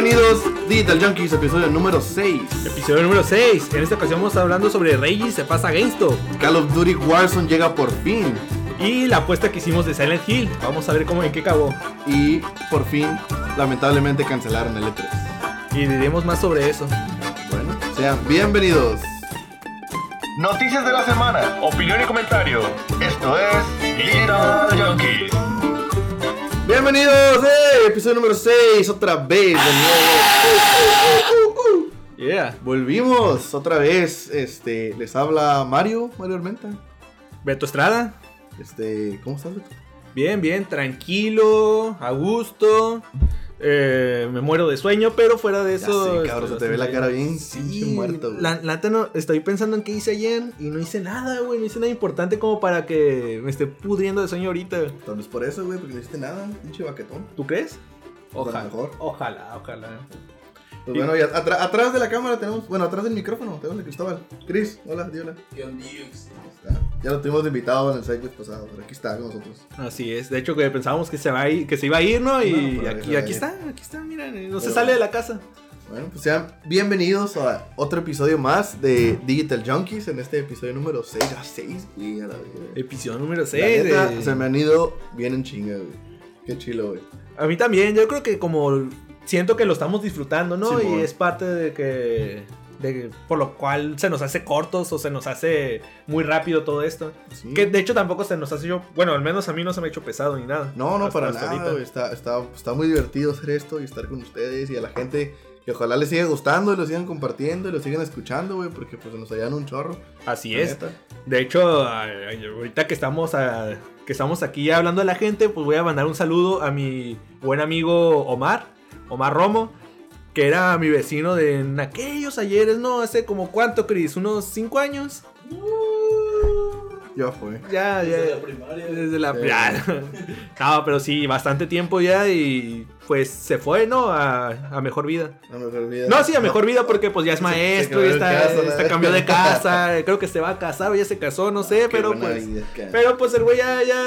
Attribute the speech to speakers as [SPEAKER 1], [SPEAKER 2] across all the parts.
[SPEAKER 1] Bienvenidos, Digital Junkies, episodio número 6.
[SPEAKER 2] Episodio número 6. En esta ocasión vamos a estar hablando sobre Reggie se pasa a GameStop.
[SPEAKER 1] Call of Duty Warzone llega por fin.
[SPEAKER 2] Y la apuesta que hicimos de Silent Hill. Vamos a ver cómo en qué acabó.
[SPEAKER 1] Y por fin, lamentablemente, cancelaron el E3.
[SPEAKER 2] Y diremos más sobre eso.
[SPEAKER 1] Bueno, sean bienvenidos.
[SPEAKER 3] Noticias de la semana, opinión y comentario. Esto es Digital Junkies.
[SPEAKER 1] Bienvenidos, eh, episodio número 6, otra vez de nuevo. Uh, uh, uh, uh.
[SPEAKER 2] Yeah.
[SPEAKER 1] Volvimos otra vez. Este, les habla Mario, Mario Armenta.
[SPEAKER 2] Beto Estrada.
[SPEAKER 1] Este, ¿cómo estás, Beto?
[SPEAKER 2] Bien, bien, tranquilo, a gusto. Eh, me muero de sueño, pero fuera de eso.
[SPEAKER 1] sé, cabrón, se te ve la cara bien
[SPEAKER 2] Sí,
[SPEAKER 1] muerto, güey.
[SPEAKER 2] la, la neta no, estoy pensando en qué hice ayer y no hice nada, güey. No hice nada importante como para que me esté pudriendo de sueño ahorita.
[SPEAKER 1] Tal vez por eso, güey, porque no hiciste nada, pinche baquetón.
[SPEAKER 2] ¿Tú crees? Ojalá.
[SPEAKER 1] mejor.
[SPEAKER 2] Ojalá, ojalá.
[SPEAKER 1] Pues bueno, y atrás de la cámara tenemos, bueno, atrás del micrófono tenemos a Cristóbal. Cris, hola, di hola. Está. Ya lo tuvimos de invitado en el site pasado, pero aquí está con nosotros.
[SPEAKER 2] Así es. De hecho, que pensábamos que se, va a ir, que se iba a ir, ¿no? Y
[SPEAKER 1] No,
[SPEAKER 2] aquí, está, aquí está, mira, no se sale de la casa.
[SPEAKER 1] Bueno, pues sean bienvenidos a otro episodio más de Digital Junkies en este episodio número 6. Ya 6, güey, a la verga.
[SPEAKER 2] Episodio número
[SPEAKER 1] La
[SPEAKER 2] 6.
[SPEAKER 1] neta, Se me han ido bien en chinga, güey. Qué chilo, güey.
[SPEAKER 2] A mí también, yo creo que como siento que lo estamos disfrutando, ¿no? Y es parte de que, de por lo cual se nos hace cortos o se nos hace muy rápido todo esto.
[SPEAKER 1] Sí.
[SPEAKER 2] Que de hecho tampoco se nos hace yo, bueno, al menos a mí no se me ha hecho pesado ni nada.
[SPEAKER 1] No, no, para nada, güey. Está, está, está muy divertido hacer esto y estar con ustedes y a la gente que ojalá les siga gustando y lo sigan compartiendo y lo sigan escuchando, güey, porque pues nos hallan un chorro.
[SPEAKER 2] Así es.
[SPEAKER 1] neta.
[SPEAKER 2] De hecho, ahorita que estamos, a- que estamos aquí hablando a la gente, pues voy a mandar un saludo a mi buen amigo Omar, Omar Romo, que era mi vecino de en aquellos ayeres, ¿no? Hace como cuánto, Cris, unos 5 años.
[SPEAKER 1] Ya fue.
[SPEAKER 2] Ya, ya.
[SPEAKER 4] Desde la primaria.
[SPEAKER 2] Desde la ya. No, pero sí, bastante tiempo ya y pues se fue, ¿no? A, a mejor vida.
[SPEAKER 1] No, mejor vida.
[SPEAKER 2] No, sí, a mejor vida porque pues ya es
[SPEAKER 1] Se- se
[SPEAKER 2] maestro, ya
[SPEAKER 1] de
[SPEAKER 2] está,
[SPEAKER 1] casa,
[SPEAKER 2] cambió de casa, creo que se va a casar o ya se casó, no sé,
[SPEAKER 1] Qué
[SPEAKER 2] pero pues...
[SPEAKER 1] vida.
[SPEAKER 2] Pero pues el güey ya, ya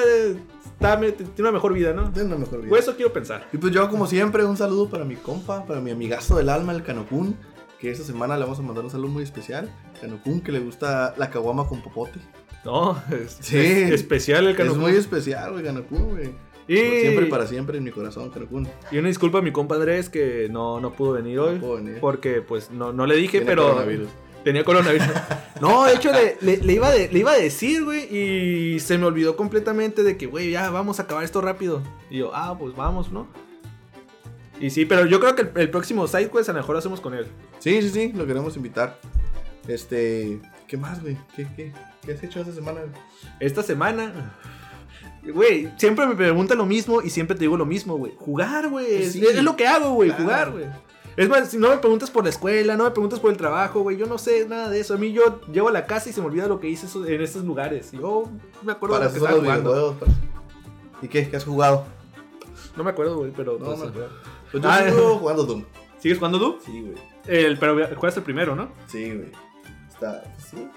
[SPEAKER 2] está, tiene una mejor vida, ¿no?
[SPEAKER 1] Tiene una mejor vida.
[SPEAKER 2] Pues eso quiero pensar.
[SPEAKER 1] Y pues yo, como siempre, un saludo para mi compa, para mi amigazo del alma, el Canocún. Que esta semana le vamos a mandar un saludo muy especial. Canocún, que le gusta la caguama con popote.
[SPEAKER 2] No, es,
[SPEAKER 1] Sí.
[SPEAKER 2] es especial el
[SPEAKER 1] Es
[SPEAKER 2] Canocún.
[SPEAKER 1] muy especial, güey, Canocún, güey.
[SPEAKER 2] Y,
[SPEAKER 1] Por Siempre y para siempre en mi corazón, Canocún.
[SPEAKER 2] y una disculpa a mi compa Andrés que no, no pudo venir hoy.
[SPEAKER 1] venir.
[SPEAKER 2] Porque pues no, no le dije,
[SPEAKER 1] Tiene
[SPEAKER 2] pero... Tenía coronavirus. No, de hecho le, le- le iba, de- le iba a decir, güey, y se me olvidó completamente de que, güey, ya vamos a acabar esto rápido. Y yo, ah, pues vamos, ¿no? Y sí, pero yo creo que el, el próximo SideQuest a lo mejor lo hacemos con él.
[SPEAKER 1] Sí, sí, sí, lo queremos invitar. Este. ¿Qué más, güey? ¿Qué, qué, qué has hecho esta semana?
[SPEAKER 2] Esta semana... Güey, siempre me preguntan lo mismo y siempre te digo lo mismo, güey. Jugar, güey.
[SPEAKER 1] Pues
[SPEAKER 2] es- lo que hago, güey,
[SPEAKER 1] Claro.
[SPEAKER 2] jugar, güey. Es más, si no me preguntas por la escuela, no me preguntas por el trabajo, güey. Yo no sé nada de eso. A mí yo llego a la casa y se me olvida lo que hice en estos lugares. Yo me acuerdo
[SPEAKER 1] Para
[SPEAKER 2] de lo que estaba
[SPEAKER 1] los
[SPEAKER 2] jugando.
[SPEAKER 1] para- ¿Y qué? ¿Qué has jugado?
[SPEAKER 2] No me acuerdo, güey, pero.
[SPEAKER 1] No,
[SPEAKER 2] pues,
[SPEAKER 1] no.
[SPEAKER 2] eh,
[SPEAKER 1] Pues yo
[SPEAKER 2] Ah,
[SPEAKER 1] sigo jugando Doom.
[SPEAKER 2] ¿Sigues jugando tú?
[SPEAKER 1] Sí, güey.
[SPEAKER 2] El, pero juegas el primero, ¿no?
[SPEAKER 1] Sí, güey. Está, pues, sí.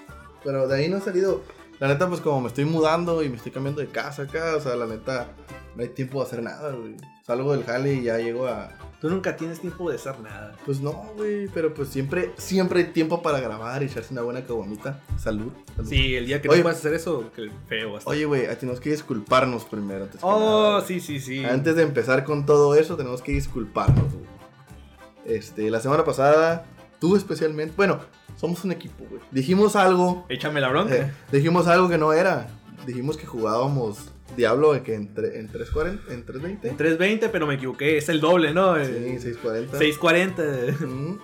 [SPEAKER 1] Pero de ahí no he salido. La neta, pues como me estoy mudando y me estoy cambiando de casa acá, o sea, la neta, no hay tiempo de hacer nada, güey. Salgo del jale y ya llego a.
[SPEAKER 2] Tú nunca tienes tiempo de hacer nada.
[SPEAKER 1] Pues no, güey, pero pues siempre, siempre hay tiempo para grabar y echarse una buena caguamita. Salud. salud.
[SPEAKER 2] Sí, el día que
[SPEAKER 1] Oye.
[SPEAKER 2] no puedas hacer eso, que feo. Hasta.
[SPEAKER 1] Oye, güey, tenemos que disculparnos primero. Antes,
[SPEAKER 2] oh,
[SPEAKER 1] nada,
[SPEAKER 2] sí, sí, sí.
[SPEAKER 1] antes de empezar con todo eso, tenemos que disculparnos, güey. Este, la semana pasada, tú especialmente, bueno, somos un equipo, güey. Dijimos algo
[SPEAKER 2] Échame la bronca.
[SPEAKER 1] Eh, dijimos algo que no era. Dijimos que jugábamos Diablo de que en, en 340, en 320.
[SPEAKER 2] En 320, pero me equivoqué. Es el doble, ¿no?
[SPEAKER 1] Sí,
[SPEAKER 2] Eh,
[SPEAKER 1] 640.
[SPEAKER 2] 640.
[SPEAKER 1] Mm.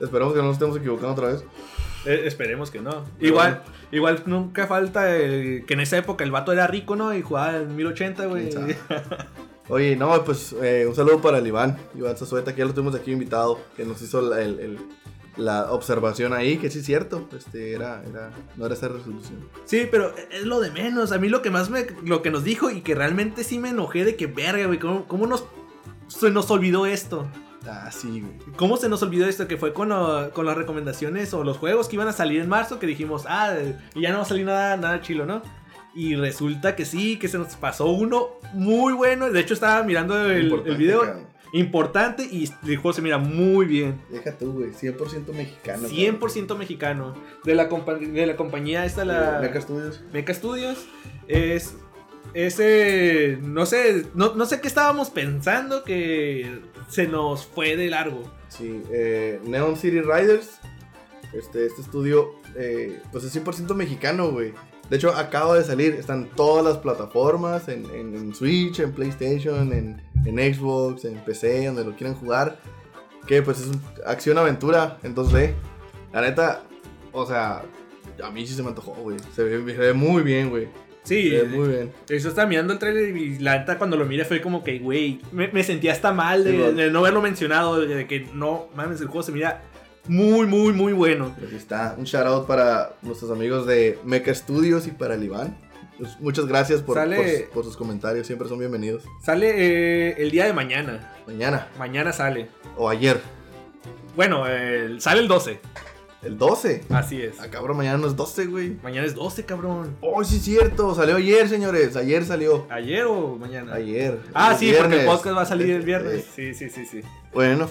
[SPEAKER 1] Esperamos que no nos estemos equivocando otra vez.
[SPEAKER 2] Eh, esperemos que no.
[SPEAKER 1] Pero
[SPEAKER 2] Igual, igual nunca falta el- que en esa época el vato era rico, ¿no? Y jugaba en 1080, güey.
[SPEAKER 1] Oye, no, pues eh, un saludo para el Iván, Iván Zazueta, que ya lo tuvimos aquí invitado, que nos hizo el- la observación ahí, que sí es cierto, este, era, era, no era esa resolución.
[SPEAKER 2] Sí, pero es lo de menos. A mí lo que más me. Lo que nos dijo y que realmente sí me enojé de que verga, güey. ¿Cómo, cómo nos. Se nos olvidó esto?
[SPEAKER 1] Ah, sí, güey.
[SPEAKER 2] ¿Cómo se nos olvidó esto? Que fue con, lo- con las recomendaciones o los juegos que iban a salir en marzo. Que dijimos, ah, y ya no va a salir nada, nada chilo, ¿no? Y resulta que sí, que se nos pasó uno muy bueno. De hecho, estaba mirando el, video. Importante y el juego se mira muy bien.
[SPEAKER 1] Deja tú, güey. 100% mexicano.
[SPEAKER 2] 100% mexicano. De la, de la compañía esta, la...
[SPEAKER 1] Meca Studios.
[SPEAKER 2] Mecha Studios. Es... Ese... No sé... No, no sé qué estábamos pensando que se nos fue de largo.
[SPEAKER 1] Sí, eh, Neon City Riders. Este, este estudio, eh, pues es 100% mexicano, güey. De hecho, acaba de salir. Están todas las plataformas: en, en- en Switch, en PlayStation, en, en Xbox, en PC, donde lo quieran jugar. Que pues es acción-aventura en 2D. La neta, o sea, a mí sí se me antojó, güey. Se ve, se ve muy bien, güey.
[SPEAKER 2] Sí,
[SPEAKER 1] Se ve muy bien.
[SPEAKER 2] Yo estaba mirando el trailer y la neta cuando lo miré fue como que, güey, me, me sentía hasta mal de,
[SPEAKER 1] Sí,
[SPEAKER 2] no haberlo mencionado, de que no, mames, el juego se mira muy, muy, muy bueno.
[SPEAKER 1] Pues ahí está. Un shout out para nuestros amigos de Mecha Studios y para el Iván. Pues, muchas gracias por,
[SPEAKER 2] Sale-
[SPEAKER 1] por- por sus comentarios. Siempre son bienvenidos.
[SPEAKER 2] Sale eh, el día de mañana,
[SPEAKER 1] Mañana
[SPEAKER 2] mañana sale.
[SPEAKER 1] o ayer.
[SPEAKER 2] Bueno, sale el 12,
[SPEAKER 1] El 12.
[SPEAKER 2] así es.
[SPEAKER 1] Ah, cabrón, mañana no es 12, güey.
[SPEAKER 2] Mañana es 12, cabrón.
[SPEAKER 1] Oh, sí es cierto. Salió ayer, señores. Ayer salió.
[SPEAKER 2] ¿Ayer o mañana?
[SPEAKER 1] Ayer.
[SPEAKER 2] Ah,
[SPEAKER 1] El
[SPEAKER 2] sí, porque el podcast va a salir el viernes.
[SPEAKER 1] eh,
[SPEAKER 2] Sí, sí, sí, sí.
[SPEAKER 1] Bueno,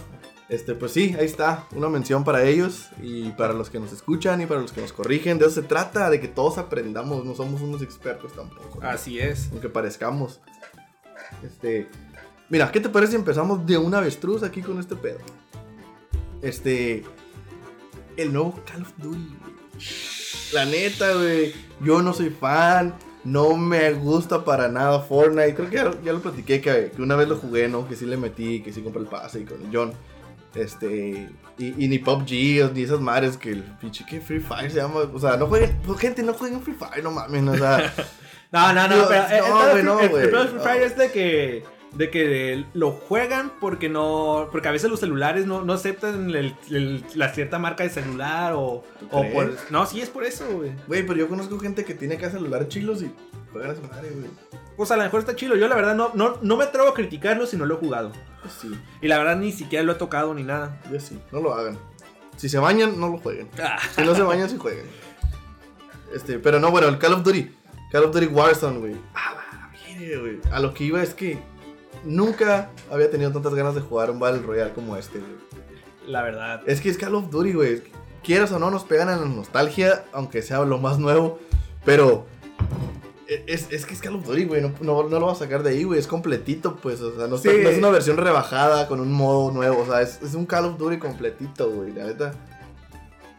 [SPEAKER 1] este, pues sí, ahí está. Una mención para ellos y para los que nos escuchan y para los que nos corrigen. De eso se trata, de que todos aprendamos. No somos unos expertos tampoco. ¿no?
[SPEAKER 2] Así es.
[SPEAKER 1] aunque parezcamos. Este, mira, ¿qué te parece si empezamos de una avestruz aquí con este pedo? Este, el nuevo Call of Duty. La neta, güey, yo no soy fan, no me gusta para nada Fortnite. Creo que ya, lo- ya lo platiqué que, que una vez lo jugué, ¿no? Que sí le metí, que sí compré el pase y con el John. Este, y, y ni PUBG, ni esas madres que el pinche que Free Fire se llama. O sea, no jueguen, gente, no jueguen Free Fire, no mames, o sea.
[SPEAKER 2] No, no, no, pero
[SPEAKER 1] no,
[SPEAKER 2] el
[SPEAKER 1] güey, no,
[SPEAKER 2] el-
[SPEAKER 1] güey,
[SPEAKER 2] el Free
[SPEAKER 1] no.
[SPEAKER 2] Fire es de que de que lo juegan porque no porque a veces los celulares no, no aceptan la cierta marca de celular o,
[SPEAKER 1] ¿Tú
[SPEAKER 2] o por no sí es por eso güey
[SPEAKER 1] Güey, pero yo conozco gente que tiene acá celulares chilos y juegan a su madre, güey.
[SPEAKER 2] pues a lo mejor está chido yo la verdad no, no, no me atrevo a criticarlo si no lo he jugado
[SPEAKER 1] Pues sí,
[SPEAKER 2] y la verdad ni siquiera lo he tocado ni nada
[SPEAKER 1] yo sí, no lo hagan. Si se bañan, no lo jueguen.
[SPEAKER 2] Ah,
[SPEAKER 1] Si no se bañan, sí jueguen. Este, pero no, bueno, el Call of Duty. Call of Duty Warzone, güey. Ah, güey. A lo que iba es que nunca había tenido tantas ganas de jugar un Battle Royale como este, güey.
[SPEAKER 2] la verdad
[SPEAKER 1] Es que es Call of Duty, güey. Quieras o no, nos pegan en la nostalgia, aunque sea lo más nuevo. Pero es, es que es Call of Duty, güey. No, no, no lo vas a sacar de ahí, güey. Es completito, pues. O sea, no, está-
[SPEAKER 2] Sí.
[SPEAKER 1] no es una versión rebajada con un modo nuevo. O sea, es, es un Call of Duty completito, güey. La neta.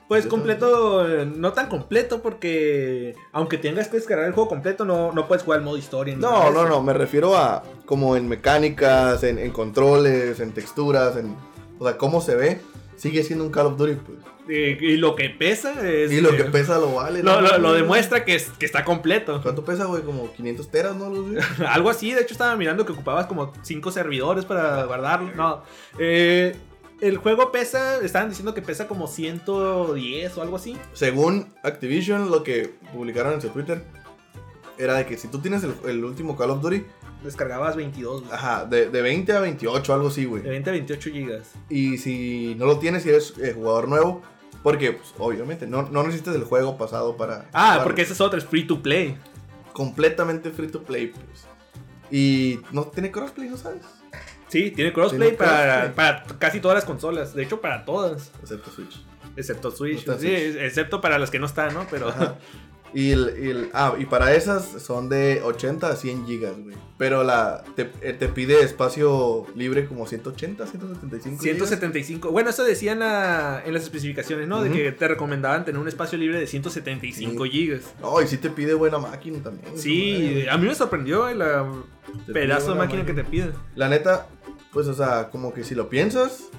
[SPEAKER 2] pues completo eh, no tan completo porque aunque tengas que descargar el juego completo no, no puedes jugar el modo historia
[SPEAKER 1] No, no, no. Me refiero a como en mecánicas, en, en controles, en texturas, en. O sea, cómo se ve. Sigue siendo un Call of Duty, pues.
[SPEAKER 2] Eh, y lo que pesa es
[SPEAKER 1] Y lo que pesa lo vale.
[SPEAKER 2] Lo,
[SPEAKER 1] ¿no?
[SPEAKER 2] lo- lo demuestra que, es, que está completo.
[SPEAKER 1] ¿Cuánto pesa, güey? Como 500 teras, ¿no? Algo así.
[SPEAKER 2] Algo así, de hecho estaba mirando que ocupabas como 5 servidores para guardarlo. No. Eh, el juego pesa, estaban diciendo que pesa como 110 o algo así.
[SPEAKER 1] Según Activision, lo que publicaron en su Twitter era de que si tú tienes el, el último Call of Duty,
[SPEAKER 2] Descargabas 22, güey.
[SPEAKER 1] ajá, de, de 20 a 28, algo así,
[SPEAKER 2] de
[SPEAKER 1] güey.
[SPEAKER 2] 20 a 28 gigas.
[SPEAKER 1] Y si no lo tienes, si eres eh, jugador nuevo, porque, pues, obviamente, no, no necesitas el juego pasado para.
[SPEAKER 2] Ah,
[SPEAKER 1] jugarlo.
[SPEAKER 2] porque ese es otro, es free to play.
[SPEAKER 1] Completamente free to play, pues. Y no tiene crossplay, ¿no sabes?
[SPEAKER 2] Sí, tiene crossplay
[SPEAKER 1] Tiene
[SPEAKER 2] para,
[SPEAKER 1] crossplay.
[SPEAKER 2] para casi todas las consolas. De hecho, para todas.
[SPEAKER 1] Excepto Switch.
[SPEAKER 2] Excepto Switch.
[SPEAKER 1] No
[SPEAKER 2] Sí,
[SPEAKER 1] Switch.
[SPEAKER 2] excepto para las que no están, ¿no? Pero.
[SPEAKER 1] Ajá. Y, el, y el- ah, y para esas son de 80 a 100 gigas, güey. Pero la te, eh, te pide espacio libre como 180, 175 gigas.
[SPEAKER 2] 175. Bueno, eso decían a- en las especificaciones, ¿no? De que te recomendaban tener un espacio libre de 175
[SPEAKER 1] Sí.
[SPEAKER 2] gigas.
[SPEAKER 1] No, y sí te pide buena máquina también.
[SPEAKER 2] Sí, a mí me sorprendió el
[SPEAKER 1] Te
[SPEAKER 2] pedazo de máquina que te pide.
[SPEAKER 1] La neta, pues, o sea, como que si lo piensas,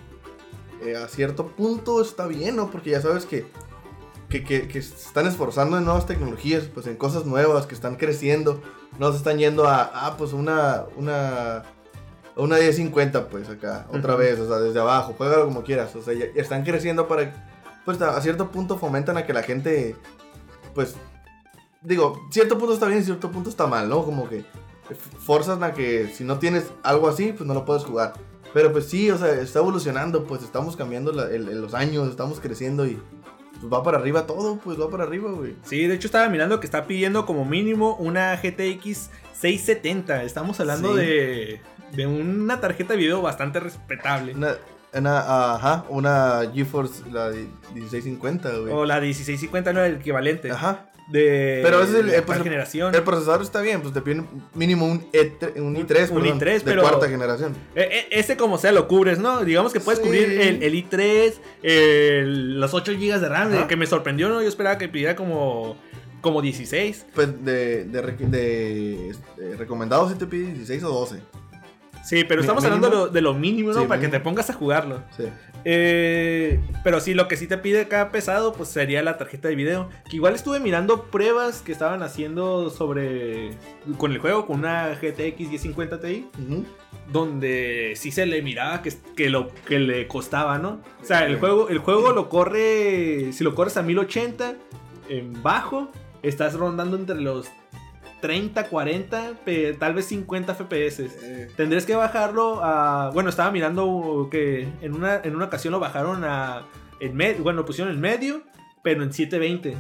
[SPEAKER 1] eh, a cierto punto está bien, ¿no? Porque ya sabes que, que, que, que se están esforzando en nuevas tecnologías, pues en cosas nuevas, que están creciendo. No se están yendo a, ah, pues una, una, una 1050, pues acá, otra vez, o sea, desde abajo, juégalo como quieras. O sea, ya, ya están creciendo para, pues a cierto punto fomentan a que la gente, pues, digo, cierto punto está bien, cierto punto está mal, ¿no? Como que forzan a que si no tienes algo así, pues no lo puedes jugar. Pero pues sí, o sea, está evolucionando, pues estamos cambiando la- el- el- los años, estamos creciendo y pues va para arriba todo, pues va para arriba, güey.
[SPEAKER 2] Sí, de hecho estaba mirando que está pidiendo como mínimo una GTX 670. Estamos hablando
[SPEAKER 1] Sí.
[SPEAKER 2] de, de una tarjeta de video bastante respetable.
[SPEAKER 1] Una, una, ajá, una GeForce, la de 1650, güey.
[SPEAKER 2] O la 1650 no era el equivalente.
[SPEAKER 1] Ajá.
[SPEAKER 2] De
[SPEAKER 1] Pero es el- eh, pues, el-
[SPEAKER 2] generación.
[SPEAKER 1] El procesador está bien, pues te piden mínimo un, E3, un i3,
[SPEAKER 2] Un
[SPEAKER 1] perdón,
[SPEAKER 2] i3,
[SPEAKER 1] de
[SPEAKER 2] pero-
[SPEAKER 1] cuarta generación.
[SPEAKER 2] Eh, eh, ese como sea lo cubres, ¿no? Digamos que puedes
[SPEAKER 1] Sí.
[SPEAKER 2] cubrir el, el i3, el- los 8 GB de RAM,
[SPEAKER 1] Ajá.
[SPEAKER 2] que me sorprendió, ¿no? Yo esperaba que pidiera como, como 16.
[SPEAKER 1] Pues de, de, de, este, recomendado si te pide 16 o 12.
[SPEAKER 2] Sí, pero estamos
[SPEAKER 1] mínimo.
[SPEAKER 2] hablando de lo, de lo mínimo, ¿no?
[SPEAKER 1] Sí,
[SPEAKER 2] Para que te pongas a jugarlo.
[SPEAKER 1] Sí.
[SPEAKER 2] Eh, pero sí, lo que sí te pide cada pesado, pues sería la tarjeta de video. Que igual estuve mirando pruebas que estaban haciendo sobre. con el juego, con una GTX 1050 Ti. Donde sí se le miraba que, que lo que le costaba, ¿no? O sea, el juego, el juego lo corre. Si lo corres a 1080 en bajo, estás rondando entre los 30, 40, pe- tal vez 50 FPS.
[SPEAKER 1] Eh,
[SPEAKER 2] Tendrías que bajarlo a. Bueno, estaba mirando que en una, en una ocasión lo bajaron a. En med, bueno, lo pusieron en medio, pero en 720.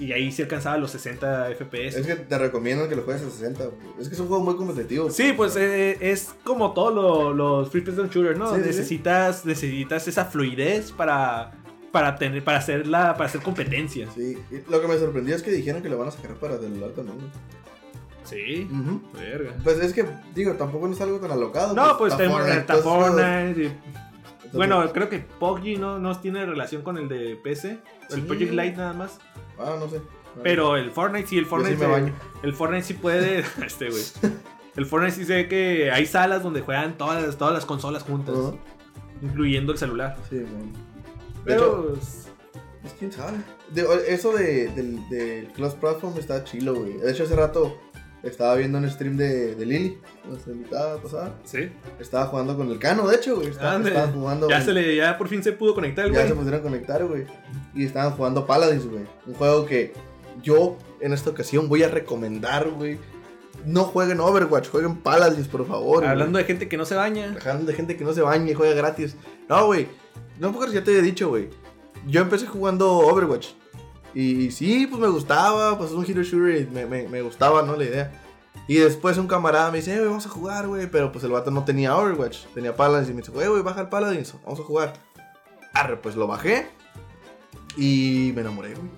[SPEAKER 2] Y ahí se alcanzaba los 60 FPS.
[SPEAKER 1] es que te recomiendan que lo juegues a 60. güey. Es que es un juego muy competitivo.
[SPEAKER 2] Sí, pues eh, es como todos lo- los free person shooters, ¿no?
[SPEAKER 1] Sí, sí, sí.
[SPEAKER 2] necesitas, necesitas esa fluidez para, para tener, para hacer la, para hacer competencia.
[SPEAKER 1] Sí, lo que me sorprendió es que dijeron que lo van a sacar para celular también.
[SPEAKER 2] Sí. Verga.
[SPEAKER 1] Pues es que, digo, tampoco no es algo tan alocado.
[SPEAKER 2] No, pues
[SPEAKER 1] juegos.
[SPEAKER 2] Fortnite y- Bueno, creo que PUBG no, no tiene relación con el de PC. El. Project Lite nada más.
[SPEAKER 1] Ah, no sé.
[SPEAKER 2] Pero el Fortnite sí, el Fortnite.
[SPEAKER 1] sí me baño.
[SPEAKER 2] El Fortnite sí puede. este, güey. El Fortnite sí sé que hay salas donde juegan todas, las- todas las consolas juntas, incluyendo el celular.
[SPEAKER 1] Sí, bueno.
[SPEAKER 2] Pero.
[SPEAKER 1] pues quién sabe. De- eso de, del, del Cross Platform está chilo, güey. De hecho, hace rato estaba viendo un stream de, de Lily, nuestra invitada pasada.
[SPEAKER 2] Sí.
[SPEAKER 1] Estaba jugando con el Cano, de hecho, güey. Estaba,
[SPEAKER 2] Ande.
[SPEAKER 1] estaban jugando.
[SPEAKER 2] Ya, se le, ya por fin se pudo conectar el
[SPEAKER 1] Ya
[SPEAKER 2] güey.
[SPEAKER 1] se pusieron a conectar, güey. Y estaban jugando Paladins, güey. Un juego que yo en esta ocasión voy a recomendar, güey. No jueguen Overwatch, jueguen Paladins, por favor. güey.
[SPEAKER 2] Hablando de gente que no se baña.
[SPEAKER 1] Hablando de gente que no se baña y juega gratis. No, güey. No si ya te había dicho, güey. Yo empecé jugando Overwatch. Y sí, pues me gustaba. Pues es un hero shooter y me, me, me gustaba, ¿no? La idea. Y después un camarada me dice, eh, güey, vamos a jugar, güey. Pero pues el vato no tenía Overwatch. Tenía Paladins. Y me dice, güey, güey, baja el Paladins. Vamos a jugar. Arre, pues lo bajé. Y me enamoré, güey.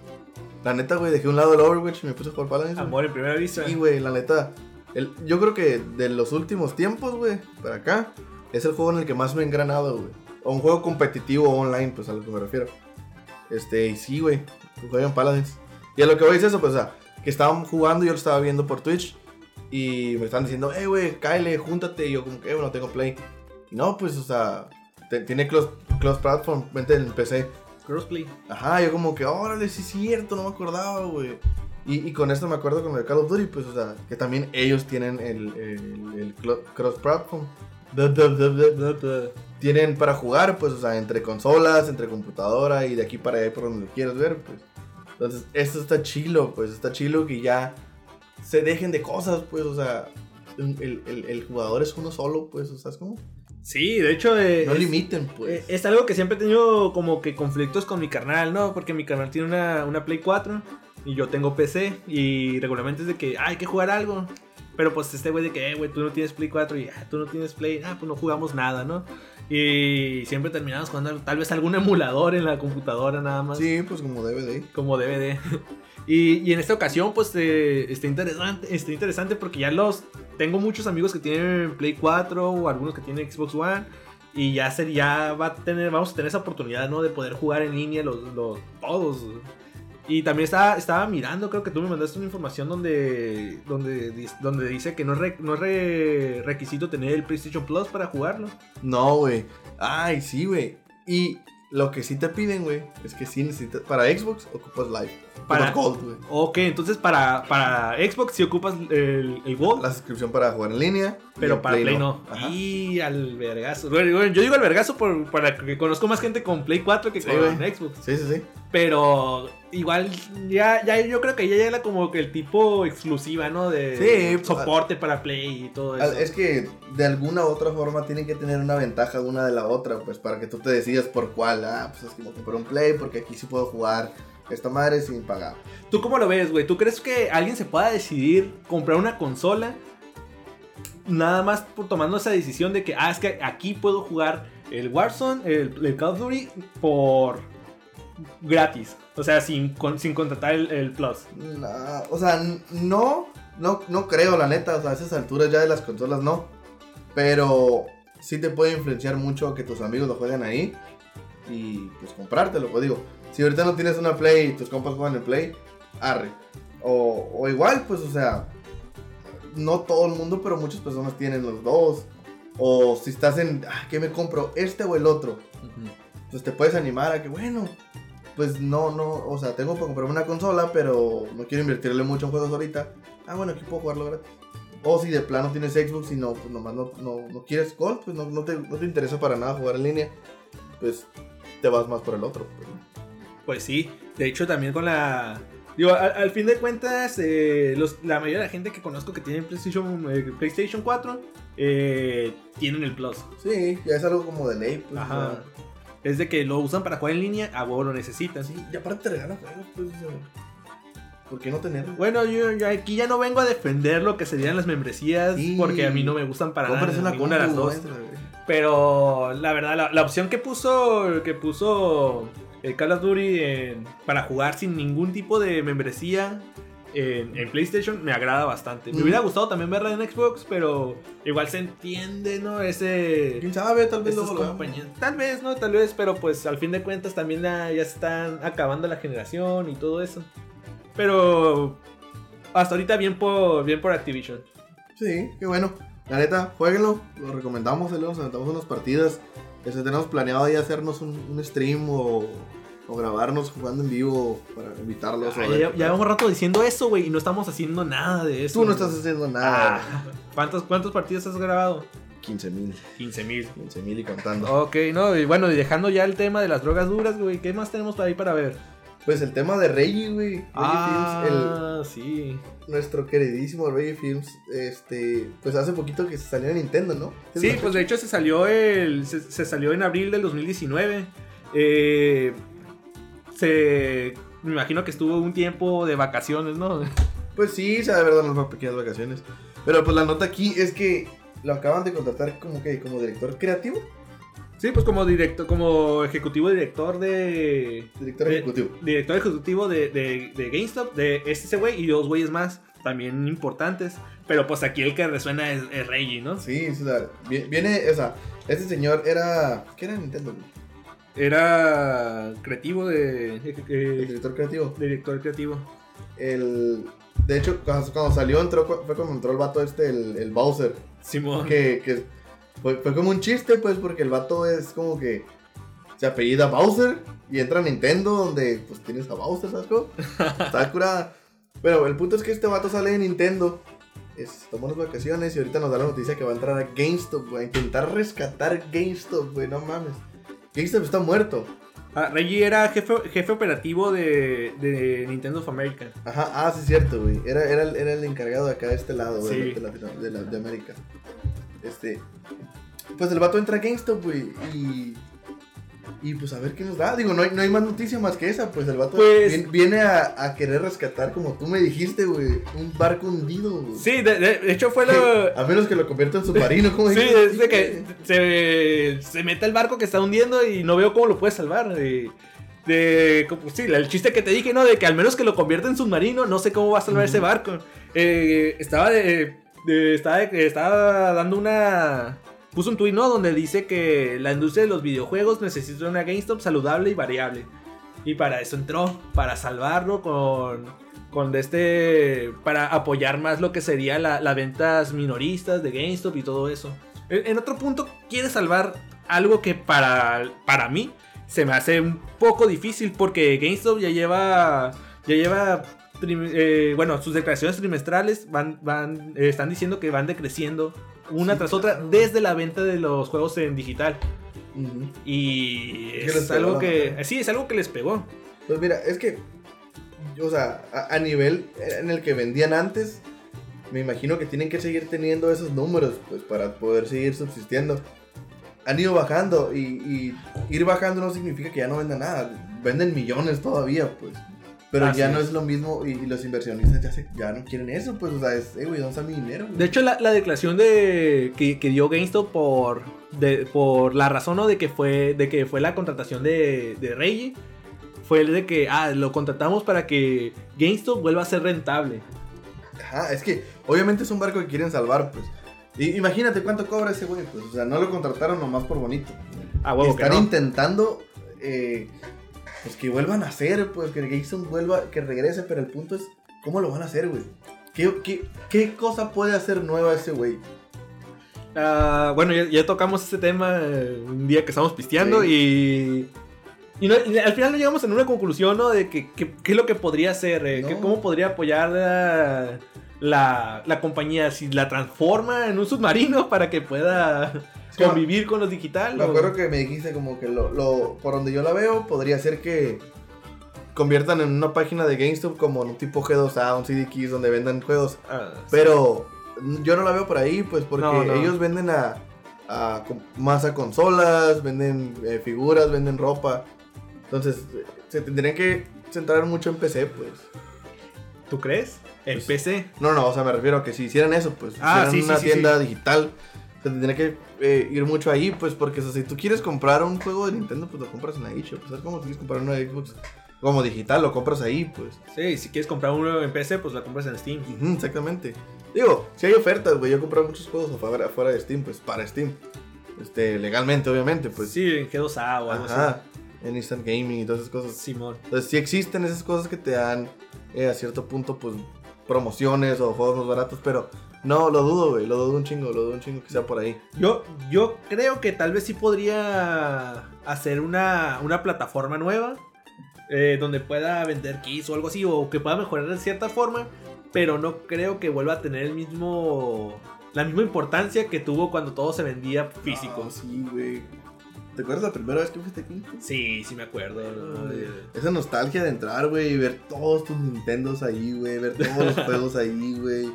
[SPEAKER 1] La neta, güey, dejé a un lado el Overwatch y me puse a jugar Paladins.
[SPEAKER 2] Amor en primera vista.
[SPEAKER 1] Sí, güey, la neta. el- yo creo que de los últimos tiempos, güey, para acá, es el juego en el que más me he engranado, güey. O un juego competitivo online, pues a lo que me refiero. Este, y sí, güey, juegan Paladins. Y a lo que voy es eso, pues, o sea, que estaban jugando yo lo estaba viendo por Twitch. Y me están diciendo, eh, güey, cáele, júntate. Y yo, como que, eh, bueno, tengo play. Y no, pues, o sea, te- tiene cross, cross platform, vente en el PC.
[SPEAKER 2] Crossplay.
[SPEAKER 1] Ajá, yo como que, órale, sí es cierto, no me acordaba, güey. Y, y con esto me acuerdo con el Call of Duty, pues, o sea, que también ellos tienen el, el, el clo- cross-platform. Tienen para jugar, pues, o sea, entre consolas, entre computadora y de aquí para allá por donde quieras ver, pues. Entonces, esto está chilo, pues, está chilo que ya se dejen de cosas, pues, o sea, el, el, el jugador es uno solo, pues, o sea, es como,
[SPEAKER 2] Sí, de hecho. eh,
[SPEAKER 1] no
[SPEAKER 2] es-
[SPEAKER 1] limiten, pues.
[SPEAKER 2] Eh, Es algo que siempre he tenido como que conflictos con mi carnal, ¿no? Porque mi carnal tiene una, una Play 4 y yo tengo PC y regularmente es de que "Ah, hay que jugar algo. Pero pues este güey de que, eh, güey, tú no tienes Play 4 y ah, tú no tienes Play, ah, pues no jugamos nada, ¿no? Y siempre terminamos jugando tal vez algún emulador en la computadora nada más.
[SPEAKER 1] Sí, pues como DVD.
[SPEAKER 2] Como DVD. Y, y en esta ocasión, pues eh, está, interesante, está interesante porque ya los. Tengo muchos amigos que tienen Play 4 o algunos que tienen Xbox One. Y ya, ser, ya va a tener, vamos a tener esa oportunidad, ¿no? De poder jugar en línea los, los, todos. Y también estaba, estaba mirando, creo que tú me mandaste una información donde, donde, donde dice que no es, re- no es re- requisito tener el PlayStation Plus para jugarlo.
[SPEAKER 1] No, güey. Ay, sí, güey. Y lo que sí te piden, güey, es que sí necesitas. Para Xbox ocupas Live.
[SPEAKER 2] Para-
[SPEAKER 1] Gold, güey.
[SPEAKER 2] Ok, entonces para, para Xbox si ocupas el, el Gold.
[SPEAKER 1] La suscripción para jugar en línea.
[SPEAKER 2] Pero para Play, no. Y al vergazo. Bueno, yo digo al vergazo por, para que conozco más gente con Play 4 que
[SPEAKER 1] Sí,
[SPEAKER 2] con. Xbox.
[SPEAKER 1] Sí, sí, sí.
[SPEAKER 2] Pero igual, ya, ya yo creo que ya era como que el tipo exclusiva, ¿no? De
[SPEAKER 1] Sí,
[SPEAKER 2] soporte para Play y todo eso.
[SPEAKER 1] Es que de alguna u otra forma tienen que tener una ventaja una de la otra, pues para que tú te decidas por cuál. Ah, pues es que me compré un Play porque aquí sí puedo jugar esta madre sin pagar.
[SPEAKER 2] ¿Tú cómo lo ves, güey? ¿Tú crees que alguien se pueda decidir comprar una consola nada más por tomando esa decisión de que, ah, es que aquí puedo jugar el Warzone, el, el Call of Duty por gratis. O sea, sin, con- sin contratar el, el Plus.
[SPEAKER 1] Nah, o sea, no, no, no creo, la neta. O sea, a esas alturas ya de las consolas no. Pero sí te puede influenciar mucho que tus amigos lo jueguen ahí. Y pues comprártelo, pues digo. Si ahorita no tienes una Play y tus compas juegan en Play, arre. O, o igual, pues, o sea, no todo el mundo, pero muchas personas tienen los dos. O si estás en, ah, ¿qué me compro? ¿Este o el otro? pues te puedes animar a que, bueno, pues no, no, o sea, tengo para comprarme una consola, pero no quiero invertirle mucho en juegos ahorita. Ah, bueno, aquí puedo jugarlo gratis. O si de plano tienes Xbox y no, pues nomás no, no, no quieres Gold, pues no, no, te, no te interesa para nada jugar en línea, pues te vas más por el otro. pues.
[SPEAKER 2] Pues sí, de hecho también con la... Digo, al, al fin de cuentas, eh, los- la mayoría de la gente que conozco que tiene PlayStation, eh, PlayStation 4 eh, tienen el Plus.
[SPEAKER 1] Sí, ya es algo como de ley, pues.
[SPEAKER 2] Ajá. Es de que lo usan para jugar en línea, a huevo lo necesitan.
[SPEAKER 1] sí, y aparte te regalan juegos, pues. ¿Por qué no tenerlo?
[SPEAKER 2] Bueno, yo, yo aquí ya no vengo a defender lo que serían las membresías,
[SPEAKER 1] Sí.
[SPEAKER 2] porque a mí no me gustan para nada
[SPEAKER 1] una
[SPEAKER 2] ninguna de las dos. Pero la verdad, la, la opción que puso que puso el Call of Duty para jugar sin ningún tipo de membresía en, en PlayStation me agrada bastante. Me
[SPEAKER 1] Mm.
[SPEAKER 2] hubiera gustado también verla en Xbox, pero igual se entiende, ¿no? Ese...
[SPEAKER 1] ¿Quién sabe? Tal vez lo
[SPEAKER 2] compañías. Tal vez, ¿no? Tal vez, pero pues al fin de cuentas también ya, ya están acabando la generación y todo eso. Pero hasta ahorita bien por, bien por Activision.
[SPEAKER 1] Sí, qué bueno. La neta, jueguenlo, lo recomendamos, ahí nos aventamos unas partidas. Este, tenemos planeado ahí hacernos un, un stream o, o grabarnos jugando en vivo para invitarlos.
[SPEAKER 2] Ah, ya, llevamos rato diciendo eso, güey, y no estamos haciendo nada de eso.
[SPEAKER 1] Tú no estás haciendo nada.
[SPEAKER 2] Ah, ¿cuántos, ¿Cuántos partidos has grabado?
[SPEAKER 1] 15 mil,
[SPEAKER 2] 15 mil.
[SPEAKER 1] 15 mil y contando.
[SPEAKER 2] Ok, no, y bueno, y dejando ya el tema de las drogas duras, güey, ¿qué más tenemos para ahí para ver?
[SPEAKER 1] Pues el tema de Reggie, güey.
[SPEAKER 2] Ah, sí.
[SPEAKER 1] Films, el, nuestro queridísimo Reggie Films, este, pues hace poquito que salió en Nintendo, ¿no? ¿Es
[SPEAKER 2] Sí, pues de hecho se salió el. Se, se salió en abril del 2019. Eh, se. Me imagino que estuvo un tiempo de vacaciones, ¿no?
[SPEAKER 1] Pues sí, se ha de verdad unas pequeñas vacaciones. Pero pues la nota aquí es que lo acaban de contratar como que como director creativo.
[SPEAKER 2] Sí, pues como director, como ejecutivo director de.
[SPEAKER 1] Director
[SPEAKER 2] de-
[SPEAKER 1] ejecutivo.
[SPEAKER 2] Director ejecutivo de, de, de GameStop, de este güey y dos güeyes más, también importantes. Pero pues aquí el que resuena es, es Reggie, ¿no?
[SPEAKER 1] Sí, o sea, vi- viene, o sea, este señor era, ¿qué era Nintendo? güey?
[SPEAKER 2] Era creativo de.
[SPEAKER 1] director creativo.
[SPEAKER 2] director creativo.
[SPEAKER 1] El, de hecho, cuando, salió, entró, fue cuando entró el vato este, el, el Bowser.
[SPEAKER 2] Simón.
[SPEAKER 1] Que, que fue, fue como un chiste, pues, porque el vato es como que se apellida Bowser y entra a Nintendo, donde pues tienes a Bowser, ¿sabes cómo? Está curada. Pero el punto es que este vato sale de Nintendo. Es, tomó unas vacaciones y ahorita nos da la noticia que va a entrar a GameStop, güey. A intentar rescatar GameStop, güey. No mames. GameStop está muerto.
[SPEAKER 2] Ah, Reggie era jefe, jefe operativo de, de Nintendo of America.
[SPEAKER 1] Ajá, ah, sí es cierto, güey. Era, era, el- era el encargado de acá de este lado, güey,
[SPEAKER 2] Sí.
[SPEAKER 1] de, de, la- de América. Este. Pues el vato entra a GameStop, güey. Y. Y pues a ver qué nos da. Digo, no hay, no hay más noticia más que esa. Pues el vato
[SPEAKER 2] Pues-
[SPEAKER 1] viene, viene a, a querer rescatar, como tú me dijiste, güey, un barco hundido, güey.
[SPEAKER 2] Sí, de, hecho fue lo...
[SPEAKER 1] A menos que lo convierta en submarino, como
[SPEAKER 2] Sí,
[SPEAKER 1] dijiste.
[SPEAKER 2] es de que se, se mete al barco que está hundiendo y no veo cómo lo puede salvar. De, sí, el chiste que te dije, ¿no? De que al menos que lo convierta en submarino, no sé cómo va a salvar ese barco. Eh, estaba de, de- estaba, de- estaba dando una... Puso un tuit, ¿no? Donde dice que la industria de los videojuegos necesita una GameStop saludable y variable. Y para eso entró, para salvarlo con, con este, para apoyar más lo que sería la- las ventas minoristas de GameStop y todo eso. En, otro punto, quiere salvar algo que para, para mí se me hace un poco difícil porque GameStop ya lleva, ya lleva, eh, bueno, sus declaraciones trimestrales van, van, eh, están diciendo que van decreciendo una
[SPEAKER 1] Sí,
[SPEAKER 2] tras otra
[SPEAKER 1] claro.
[SPEAKER 2] desde la venta de los juegos en digital. Y
[SPEAKER 1] Es
[SPEAKER 2] algo que, sí, es algo que les pegó.
[SPEAKER 1] Pues mira, es que, o sea, a, a nivel en el que vendían antes, me imagino que tienen que seguir teniendo esos números, pues para poder seguir subsistiendo. Han ido bajando y, y ir bajando no significa que ya no vendan nada, venden millones todavía, pues. Pero
[SPEAKER 2] Así
[SPEAKER 1] ya no
[SPEAKER 2] es.
[SPEAKER 1] lo mismo y, y los inversionistas ya, se, ya no quieren eso, pues, o sea, es, eh, güey, ¿dónde está mi dinero? güey?
[SPEAKER 2] De hecho, la, la declaración de que, que dio GameStop por, de, por la razón ¿no? de que fue de que fue la contratación de, de Reggie fue el de que ah, lo contratamos para que GameStop vuelva a ser rentable.
[SPEAKER 1] Ajá, es que obviamente es un barco que quieren salvar, pues. Y, imagínate cuánto cobra ese güey, pues, o sea, no lo contrataron nomás por bonito.
[SPEAKER 2] Ah, huevo, que
[SPEAKER 1] Están
[SPEAKER 2] no.
[SPEAKER 1] intentando, eh, pues, que vuelvan a hacer, pues, que Gayson vuelva, que regrese, pero el punto es, ¿cómo lo van a hacer, güey? ¿Qué, qué, qué cosa puede hacer nueva ese güey?
[SPEAKER 2] Ah, bueno, ya, ya tocamos ese tema eh, un día que estábamos pisteando y. Y, no- y al final no llegamos en una conclusión, ¿no? De que, qué es lo que podría hacer, eh, que cómo podría apoyar la, la, la compañía, si la transforma en un submarino para que pueda
[SPEAKER 1] Sí,
[SPEAKER 2] convivir con los digital.
[SPEAKER 1] Me
[SPEAKER 2] o-
[SPEAKER 1] acuerdo que me dijiste como que lo, lo- por donde yo la veo, podría ser que conviertan en una página de GameStop como un tipo G2A, un CD Keys donde vendan juegos.
[SPEAKER 2] Ah,
[SPEAKER 1] Pero yo no la veo por ahí, pues porque
[SPEAKER 2] No, no.
[SPEAKER 1] ellos venden a, a más a consolas, venden eh, figuras, venden ropa. Entonces, se tendrían que centrar mucho en PC, pues.
[SPEAKER 2] ¿Tú crees? En
[SPEAKER 1] Pues-
[SPEAKER 2] PC.
[SPEAKER 1] No, no, o sea, me refiero a que si hicieran eso, pues,
[SPEAKER 2] Ah,
[SPEAKER 1] hicieran
[SPEAKER 2] sí, sí,
[SPEAKER 1] una
[SPEAKER 2] sí,
[SPEAKER 1] tienda digital, se tendría que eh, ir mucho ahí, pues, porque o sea, si tú quieres comprar un juego de Nintendo, pues lo compras en la eShop. Pues, es como si quieres comprar una Xbox como digital, lo compras ahí, pues.
[SPEAKER 2] Sí, si quieres comprar uno en PC, pues la compras en Steam.
[SPEAKER 1] Exactamente. Digo, si hay ofertas, güey, yo he comprado muchos juegos afuera, afuera de Steam, pues, para Steam. Este, legalmente, obviamente, pues.
[SPEAKER 2] Sí, en G2A o algo
[SPEAKER 1] Ajá, en Instant Gaming y todas esas cosas.
[SPEAKER 2] así. Simón.
[SPEAKER 1] Entonces, sí existen esas cosas que te dan eh, a cierto punto, pues, promociones o juegos más baratos, pero no, lo dudo, güey, lo dudo un chingo, lo dudo un chingo que sea por ahí.
[SPEAKER 2] Yo, yo creo que tal vez sí podría hacer una, una plataforma nueva eh, donde pueda vender keys o algo así, o que pueda mejorar de cierta forma, pero no creo que vuelva a tener el mismo la misma importancia que tuvo cuando todo se vendía físico.
[SPEAKER 1] Ah, sí, güey. ¿Te acuerdas la primera vez que fuiste aquí?
[SPEAKER 2] Sí, sí me acuerdo. ¿no? De-
[SPEAKER 1] Esa nostalgia de entrar, güey, y ver todos tus Nintendos ahí, güey, ver todos los juegos ahí, güey.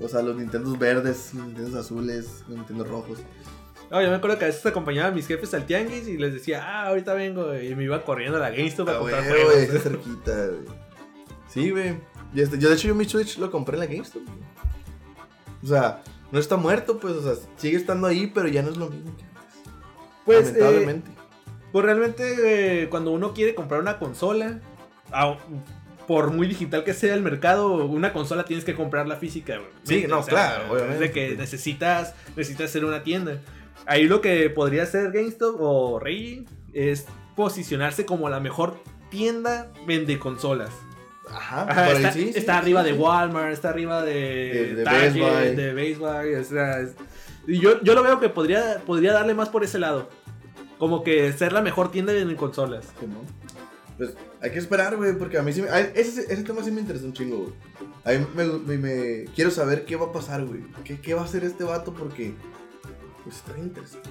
[SPEAKER 1] O sea, los Nintendos verdes, los Nintendos azules, los Nintendos rojos.
[SPEAKER 2] No, yo me acuerdo que a veces acompañaba a mis jefes al tianguis y les decía, ah, ahorita vengo, y me iba corriendo a la GameStop a
[SPEAKER 1] Ah,
[SPEAKER 2] comprar
[SPEAKER 1] güey,
[SPEAKER 2] juegos.
[SPEAKER 1] está cerquita, güey. Sí, güey. Este, yo, de hecho, yo mi Switch lo compré en la GameStop. güey. O sea, no está muerto, pues, o sea, sigue estando ahí, pero ya no es lo mismo que antes.
[SPEAKER 2] Pues,
[SPEAKER 1] lamentablemente.
[SPEAKER 2] Pues realmente eh, cuando uno quiere comprar una consola, por muy digital que sea el mercado, una consola tienes que comprarla física. güey.
[SPEAKER 1] Sí, no, claro,
[SPEAKER 2] Es
[SPEAKER 1] obviamente.
[SPEAKER 2] de que necesitas, necesitas hacer una tienda. Ahí lo que podría hacer GameStop o Rey es posicionarse como la mejor tienda vende consolas.
[SPEAKER 1] Ajá,
[SPEAKER 2] Ajá, está,
[SPEAKER 1] sí,
[SPEAKER 2] está
[SPEAKER 1] sí,
[SPEAKER 2] arriba
[SPEAKER 1] sí.
[SPEAKER 2] de Walmart, está arriba de,
[SPEAKER 1] De- de
[SPEAKER 2] Target,
[SPEAKER 1] Best Buy.
[SPEAKER 2] de Best Buy, o sea, es- yo, yo lo veo que podría, podría darle más por ese lado. Como que ser la mejor tienda de consolas.
[SPEAKER 1] Simón. Pues hay que esperar, güey, porque a mí sí me. ese, ese tema sí me interesa un chingo, güey. A mí me, me- me- Quiero saber qué va a pasar, güey. ¿Qué, ¿Qué va a hacer este vato? Porque. Pues está interesante.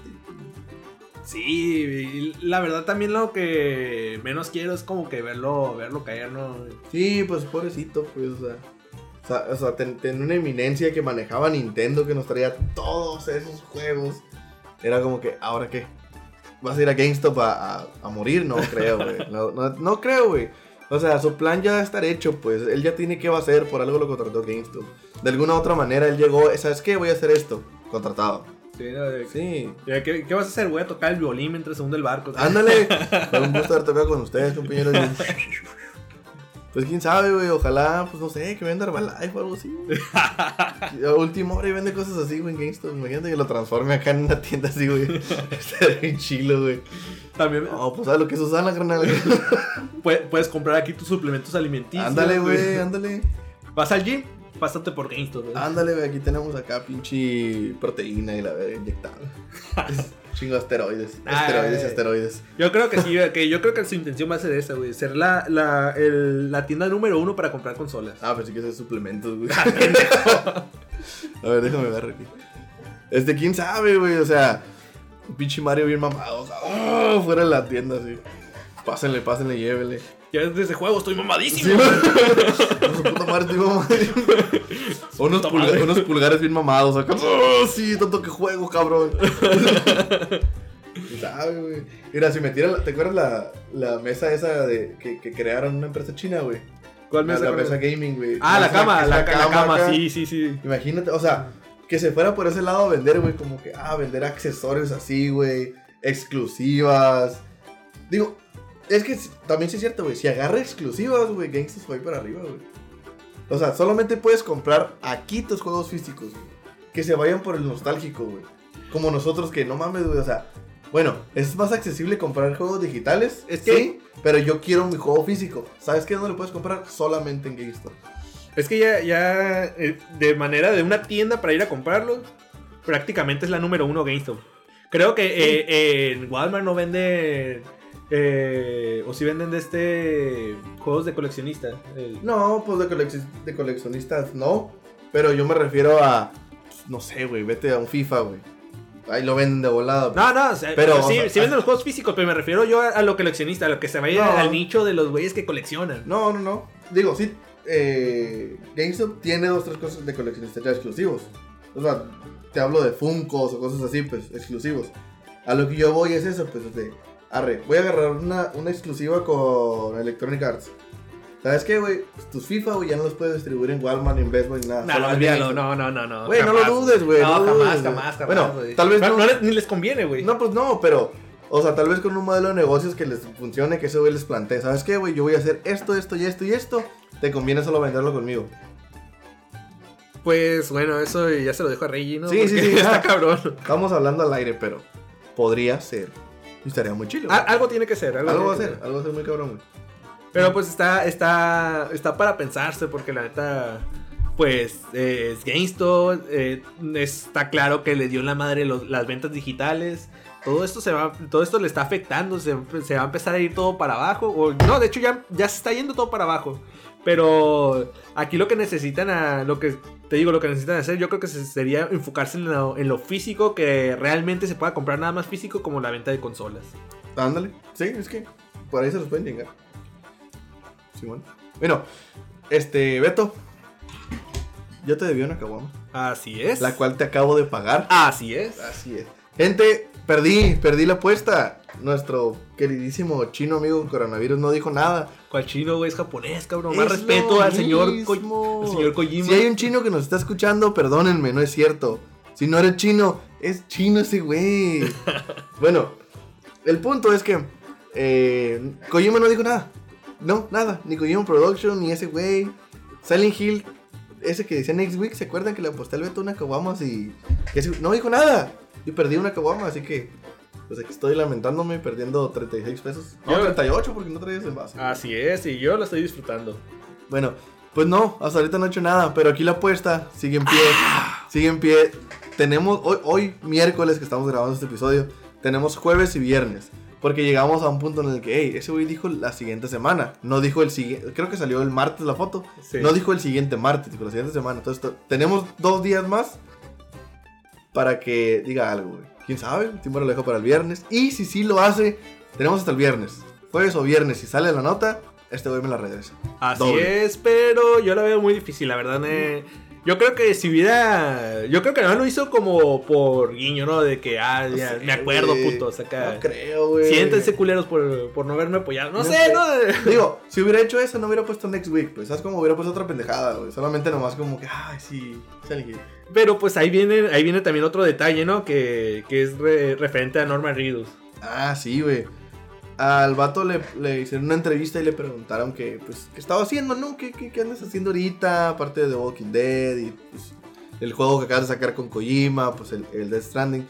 [SPEAKER 2] Sí, la verdad también lo que menos quiero es como que verlo, verlo caer, ¿no?
[SPEAKER 1] Sí, pues pobrecito, pues, o sea. O sea, o sea, ten- ten una eminencia que manejaba Nintendo que nos traía todos esos juegos. Era como que, ¿ahora qué? ¿Vas a ir a GameStop a, a- a morir? No creo, güey. No, no, no creo, güey. O sea, su plan ya estar hecho, pues. Él ya tiene que va a hacer, por algo lo contrató GameStop. De alguna u otra manera, él llegó, ¿sabes qué? Voy a hacer esto. Contratado.
[SPEAKER 2] Sí, ¿no? De-
[SPEAKER 1] Sí.
[SPEAKER 2] ¿Qué, qué vas a hacer? Voy a tocar el violín mientras se hunde el barco.
[SPEAKER 1] Ándale. Fue un gusto haber tocado con ustedes, compañeros. Pues quién sabe, güey. Ojalá, pues no sé, que venda Herbalife o algo así. güey. A última hora y vende cosas así, güey, en GameStop. Imagínate que lo transforme acá en una tienda así, güey. Estaría bien chilo, güey.
[SPEAKER 2] También
[SPEAKER 1] No, pues sabes lo que es Susana, carnal.
[SPEAKER 2] puedes, puedes comprar aquí tus suplementos alimenticios.
[SPEAKER 1] ándale, güey, ándale.
[SPEAKER 2] Vas al gym, pásate por GameStop. güey.
[SPEAKER 1] Ándale, güey. Aquí tenemos acá pinche proteína y la verga inyectada. Chingo de asteroides.
[SPEAKER 2] Ah,
[SPEAKER 1] Asteroides,
[SPEAKER 2] eh.
[SPEAKER 1] asteroides.
[SPEAKER 2] Yo creo que sí, que yo creo que su intención va a ser esa, güey. Ser la, la, el- la tienda número uno para comprar consolas.
[SPEAKER 1] Ah, pero sí que es suplementos, güey. A ver, déjame ver aquí. Este, quién sabe, güey. O sea, pinche Mario bien mamado. O sea, ¡oh! fuera de la tienda, así. Pásenle, pásenle, llévele.
[SPEAKER 2] Ya desde ese juego estoy mamadísimo.
[SPEAKER 1] Puta madre estoy mamado. unos,
[SPEAKER 2] Puta
[SPEAKER 1] pulga-
[SPEAKER 2] madre.
[SPEAKER 1] unos pulgares bien mamados acá. ¡Oh, sí! Tanto que juego, cabrón. ¿Quién sabe, güey? Mira, si metiera, la- ¿te acuerdas la, la mesa esa de que, que crearon una empresa china, güey?
[SPEAKER 2] ¿Cuál
[SPEAKER 1] La,
[SPEAKER 2] mesa?
[SPEAKER 1] la
[SPEAKER 2] cuál?
[SPEAKER 1] mesa gaming, güey.
[SPEAKER 2] Ah, la
[SPEAKER 1] Esa-
[SPEAKER 2] cama, la, ca- la cama,
[SPEAKER 1] acá.
[SPEAKER 2] sí, sí, sí.
[SPEAKER 1] Imagínate, o sea, que se fuera por ese lado a vender, güey, como que, ah, vender accesorios así, güey, exclusivas. Digo, es que también sí es cierto, güey, si agarra exclusivas, güey, Gangsters ir para arriba, güey. O sea, solamente puedes comprar aquí tus juegos físicos, güey. Que se vayan por el nostálgico, güey. Como nosotros que no mames, güey, o sea, bueno, es más accesible comprar juegos digitales,
[SPEAKER 2] Es que-
[SPEAKER 1] sí, pero yo quiero mi juego físico. ¿Sabes qué? ¿Dónde lo puedes comprar? Solamente en GameStop.
[SPEAKER 2] Es que ya, ya eh, de manera de una tienda para ir a comprarlo, prácticamente es la número uno GameStop. Creo que eh, en Walmart no venden, eh, o si venden de este, juegos de coleccionista. el-
[SPEAKER 1] No, pues de, colecci- de coleccionistas no. Pero yo me refiero a. pues, No sé, güey. Vete a un FIFA, güey. Ahí lo venden de volada.
[SPEAKER 2] No, no, o sea,
[SPEAKER 1] Pero,
[SPEAKER 2] pero,
[SPEAKER 1] o
[SPEAKER 2] sí,
[SPEAKER 1] sea,
[SPEAKER 2] sí venden los juegos físicos, pero me refiero yo a, a lo coleccionista, a lo que se vaya
[SPEAKER 1] No.
[SPEAKER 2] al nicho de los güeyes que coleccionan.
[SPEAKER 1] No, no, no. Digo, sí. Eh, GameStop tiene dos, tres cosas de coleccionistas ya exclusivos. O sea, te hablo de Funkos o cosas así, pues, exclusivos. A lo que yo voy es eso, pues, de. Arre, voy a agarrar una, una exclusiva con Electronic Arts. ¿Sabes qué, güey? Tus FIFA, güey, ya no los puedes distribuir en Walmart, ni en Best Buy, ni nada.
[SPEAKER 2] No,
[SPEAKER 1] solamente
[SPEAKER 2] olvídalo, no, no, no, no.
[SPEAKER 1] Güey, no lo dudes, güey,
[SPEAKER 2] No,
[SPEAKER 1] no
[SPEAKER 2] jamás,
[SPEAKER 1] dudes,
[SPEAKER 2] jamás, jamás.
[SPEAKER 1] Bueno, tal vez no-
[SPEAKER 2] les- ni les conviene, güey.
[SPEAKER 1] No, pues no, pero. O sea, tal vez con un modelo de negocios que les funcione, que ese güey les plantee. ¿Sabes qué, güey? Yo voy a hacer esto, esto y esto y esto. Te conviene solo venderlo conmigo.
[SPEAKER 2] Pues bueno, eso ya se lo dejo a Reggie, ¿no?
[SPEAKER 1] Sí, sí,
[SPEAKER 2] Porque
[SPEAKER 1] sí,
[SPEAKER 2] Está cabrón.
[SPEAKER 1] Estamos hablando al aire, pero podría ser. Y estaría muy chido.
[SPEAKER 2] Al- algo tiene que ser. Algo,
[SPEAKER 1] algo va a ser, algo va a ser muy cabrón, güey.
[SPEAKER 2] Pero pues está, está, está para pensarse porque la neta, pues eh, es GameStop, eh, está claro que le dio en la madre los- las ventas digitales. Todo esto se va, todo esto le está afectando, se, se va a empezar a ir todo para abajo. O, no, de hecho ya, ya se está yendo todo para abajo. Pero aquí lo que necesitan, a, lo que te digo, lo que necesitan hacer, yo creo que se- sería enfocarse en lo, en lo físico, que realmente se pueda comprar nada más físico como la venta de consolas.
[SPEAKER 1] Ándale. Sí, es que por ahí se los pueden llegar. Sí, bueno. Bueno, este, Beto. Yo te debía una caguama.
[SPEAKER 2] Así es.
[SPEAKER 1] La cual te acabo de pagar.
[SPEAKER 2] Así es.
[SPEAKER 1] Así es. Gente, perdí, perdí la apuesta. Nuestro queridísimo chino amigo coronavirus no dijo nada.
[SPEAKER 2] ¿Cuál chino, güey? Es japonés, cabrón. Más
[SPEAKER 1] Es
[SPEAKER 2] respeto al señor, al señor Kojima.
[SPEAKER 1] Si hay un chino que nos está escuchando, perdónenme, no es cierto. Si no eres chino, es chino ese güey. bueno, el punto es que eh, Kojima no dijo nada. No, nada. Ni Kojima Production, ni ese güey. Silent Hill, ese que decía Next Week, ¿se acuerdan que le aposté al Beto una caguamas y que ese- no dijo nada? Y perdí una caguama, así que pues aquí estoy lamentándome perdiendo 36 pesos. No,
[SPEAKER 2] Yo-
[SPEAKER 1] 38 porque no traías envase.
[SPEAKER 2] Así es, y yo lo estoy disfrutando.
[SPEAKER 1] Bueno, pues no, hasta ahorita no he hecho nada, pero aquí la apuesta sigue en pie, sigue en pie. Tenemos hoy, hoy miércoles que estamos grabando este episodio, tenemos jueves y viernes, porque llegamos a un punto en el que, hey, ese güey dijo la siguiente semana, no dijo el siguiente, creo que salió el martes la foto,
[SPEAKER 2] Sí.
[SPEAKER 1] no dijo el siguiente martes, dijo la siguiente semana. Entonces to- tenemos dos días más para que diga algo, güey. ¿Quién sabe? Tiempo lo dejo para el viernes. Y si sí lo hace, tenemos hasta el viernes. Jueves o viernes, si sale la nota, este güey me la regresa.
[SPEAKER 2] Así
[SPEAKER 1] Doble.
[SPEAKER 2] es, pero yo la veo muy difícil, la verdad. eh. Yo creo que si hubiera. Yo creo que no lo hizo como por guiño, ¿no? De que, ah,
[SPEAKER 1] No
[SPEAKER 2] ya,
[SPEAKER 1] sé,
[SPEAKER 2] me acuerdo,
[SPEAKER 1] güey.
[SPEAKER 2] putos, acá.
[SPEAKER 1] No creo, güey.
[SPEAKER 2] Siéntense culeros por, por no haberme apoyado. No,
[SPEAKER 1] No
[SPEAKER 2] sé,
[SPEAKER 1] sé.
[SPEAKER 2] ¿no?
[SPEAKER 1] Digo, si hubiera hecho eso, no hubiera puesto Next Week, pues. ¿Sabes cómo hubiera puesto otra pendejada, güey? Solamente nomás como que, ay, sí, Hill.
[SPEAKER 2] Pero pues ahí viene, ahí viene también otro detalle, ¿no? Que, que es re- referente a Norman Reedus.
[SPEAKER 1] Ah, sí, güey. Al vato le, le hicieron una entrevista y le preguntaron que, pues, ¿qué estaba haciendo, no? ¿Qué, qué, qué andas haciendo ahorita? Aparte de The Walking Dead y, pues, el juego que acabas de sacar con Kojima, pues, el, el Death Stranding.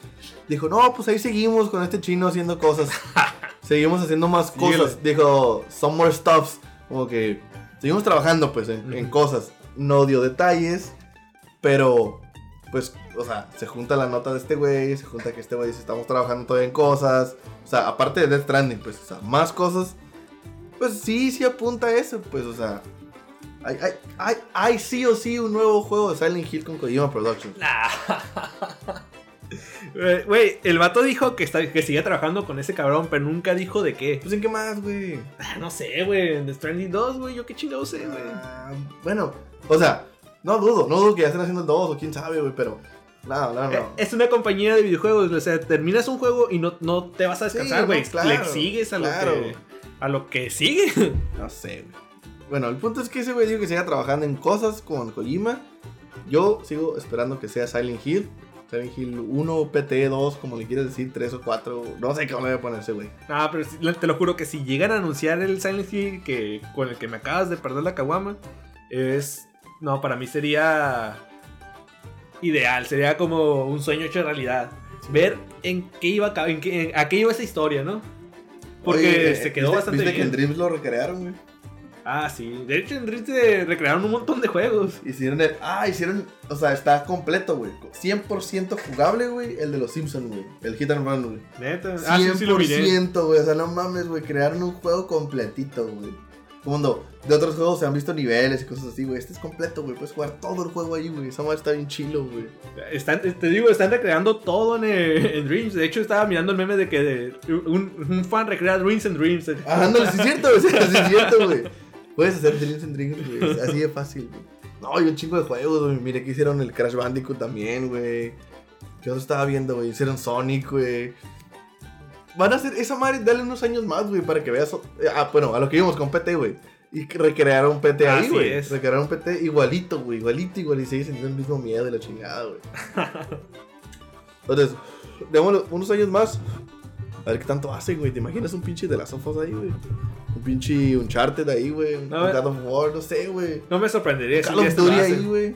[SPEAKER 1] Dijo, no, pues, ahí seguimos con este chino haciendo cosas. seguimos haciendo más cosas. Dijo, some more stuffs. Como que, seguimos trabajando, pues, en, en
[SPEAKER 2] Ujú.
[SPEAKER 1] cosas. No dio detalles, pero, pues, o sea, se junta la nota de este güey, se junta que este güey dice, estamos trabajando todavía en cosas. O sea, aparte de Death Stranding, pues, o sea, más cosas. Pues sí, sí apunta a eso, pues, o sea. Hay, hay, hay, hay sí o sí un nuevo juego de Silent Hill con Kojima Productions.
[SPEAKER 2] Eh, Güey, el vato dijo que, está, que seguía trabajando con ese cabrón, pero nunca dijo de qué.
[SPEAKER 1] Pues en qué más, güey.
[SPEAKER 2] Ah, no sé, güey. En The Stranding 2, güey. Yo qué chingado sé, güey.
[SPEAKER 1] Ah, bueno, o sea, no dudo, no dudo que ya estén haciendo el 2 o quién sabe, güey, pero No, no, no.
[SPEAKER 2] Es una compañía de videojuegos, o sea, terminas un juego y no, no te vas a
[SPEAKER 1] Sí,
[SPEAKER 2] descansar,
[SPEAKER 1] no,
[SPEAKER 2] güey.
[SPEAKER 1] claro,
[SPEAKER 2] Le sigues a lo que a lo que sigue.
[SPEAKER 1] No sé, güey. Bueno, el punto es que ese güey dijo que siga trabajando en cosas con Kojima. Yo sigo esperando que sea Silent Hill. Silent Hill 1, PT 2, como le quieras decir, 3 o 4. No sé cómo le voy a poner ese güey.
[SPEAKER 2] No, pero te lo juro que si llegan a anunciar el Silent Hill que, con el que me acabas de perder la caguama, es. No, para mí sería. Ideal, sería como un sueño hecho realidad. Ver en qué iba en qué- en- a qué iba esa historia, ¿no? Porque
[SPEAKER 1] Oye,
[SPEAKER 2] se quedó
[SPEAKER 1] ¿viste-
[SPEAKER 2] bastante
[SPEAKER 1] ¿Viste que
[SPEAKER 2] bien.
[SPEAKER 1] en Dreams lo recrearon, güey?
[SPEAKER 2] Ah, sí. De hecho, en Dreams se recrearon un montón de juegos.
[SPEAKER 1] Hicieron el. Ah, hicieron. O sea, está completo, güey. 100% jugable, güey. El de los Simpsons, güey. El Hit and Run, güey.
[SPEAKER 2] Neta. Ah, sí, sí lo miré.
[SPEAKER 1] 100%, güey. O sea, no mames, güey. Crearon un juego completito, güey. Como cuando de otros juegos se han visto niveles y cosas así, güey. Este es completo, güey. Puedes jugar todo el juego ahí, güey. Esa madre está bien chilo, güey.
[SPEAKER 2] Están, te digo, están recreando todo en, eh, en Dreams. De hecho, estaba mirando el meme de que de- un, un fan recrea Dreams en Dreams.
[SPEAKER 1] Ah, ándale, sí es cierto, güey. Sí es cierto, güey. Puedes hacer Dreams and Dreams, güey. Así de fácil, güey. No, y un chingo de juegos, güey. Mire que hicieron el Crash Bandicoot también, güey. ¿Qué otro estaba viendo, güey? Hicieron Sonic, güey. Van a hacer esa madre, dale unos años más, güey, para que veas. eh, Ah, bueno, a lo que íbamos con PT, güey. Y recrearon PT ahí, güey. Recrearon PT igualito, güey. Igualito, igual. Y sigue sintiendo el mismo miedo de la chingada, güey. Entonces, démosle unos años más. A ver qué tanto hace, güey. ¿Te imaginas un pinche de las sofas ahí, güey? Un pinche Uncharted ahí, güey. Un
[SPEAKER 2] No,
[SPEAKER 1] un. God of War, no sé, güey.
[SPEAKER 2] No me sorprendería
[SPEAKER 1] Call
[SPEAKER 2] ya
[SPEAKER 1] of Duty ahí, güey.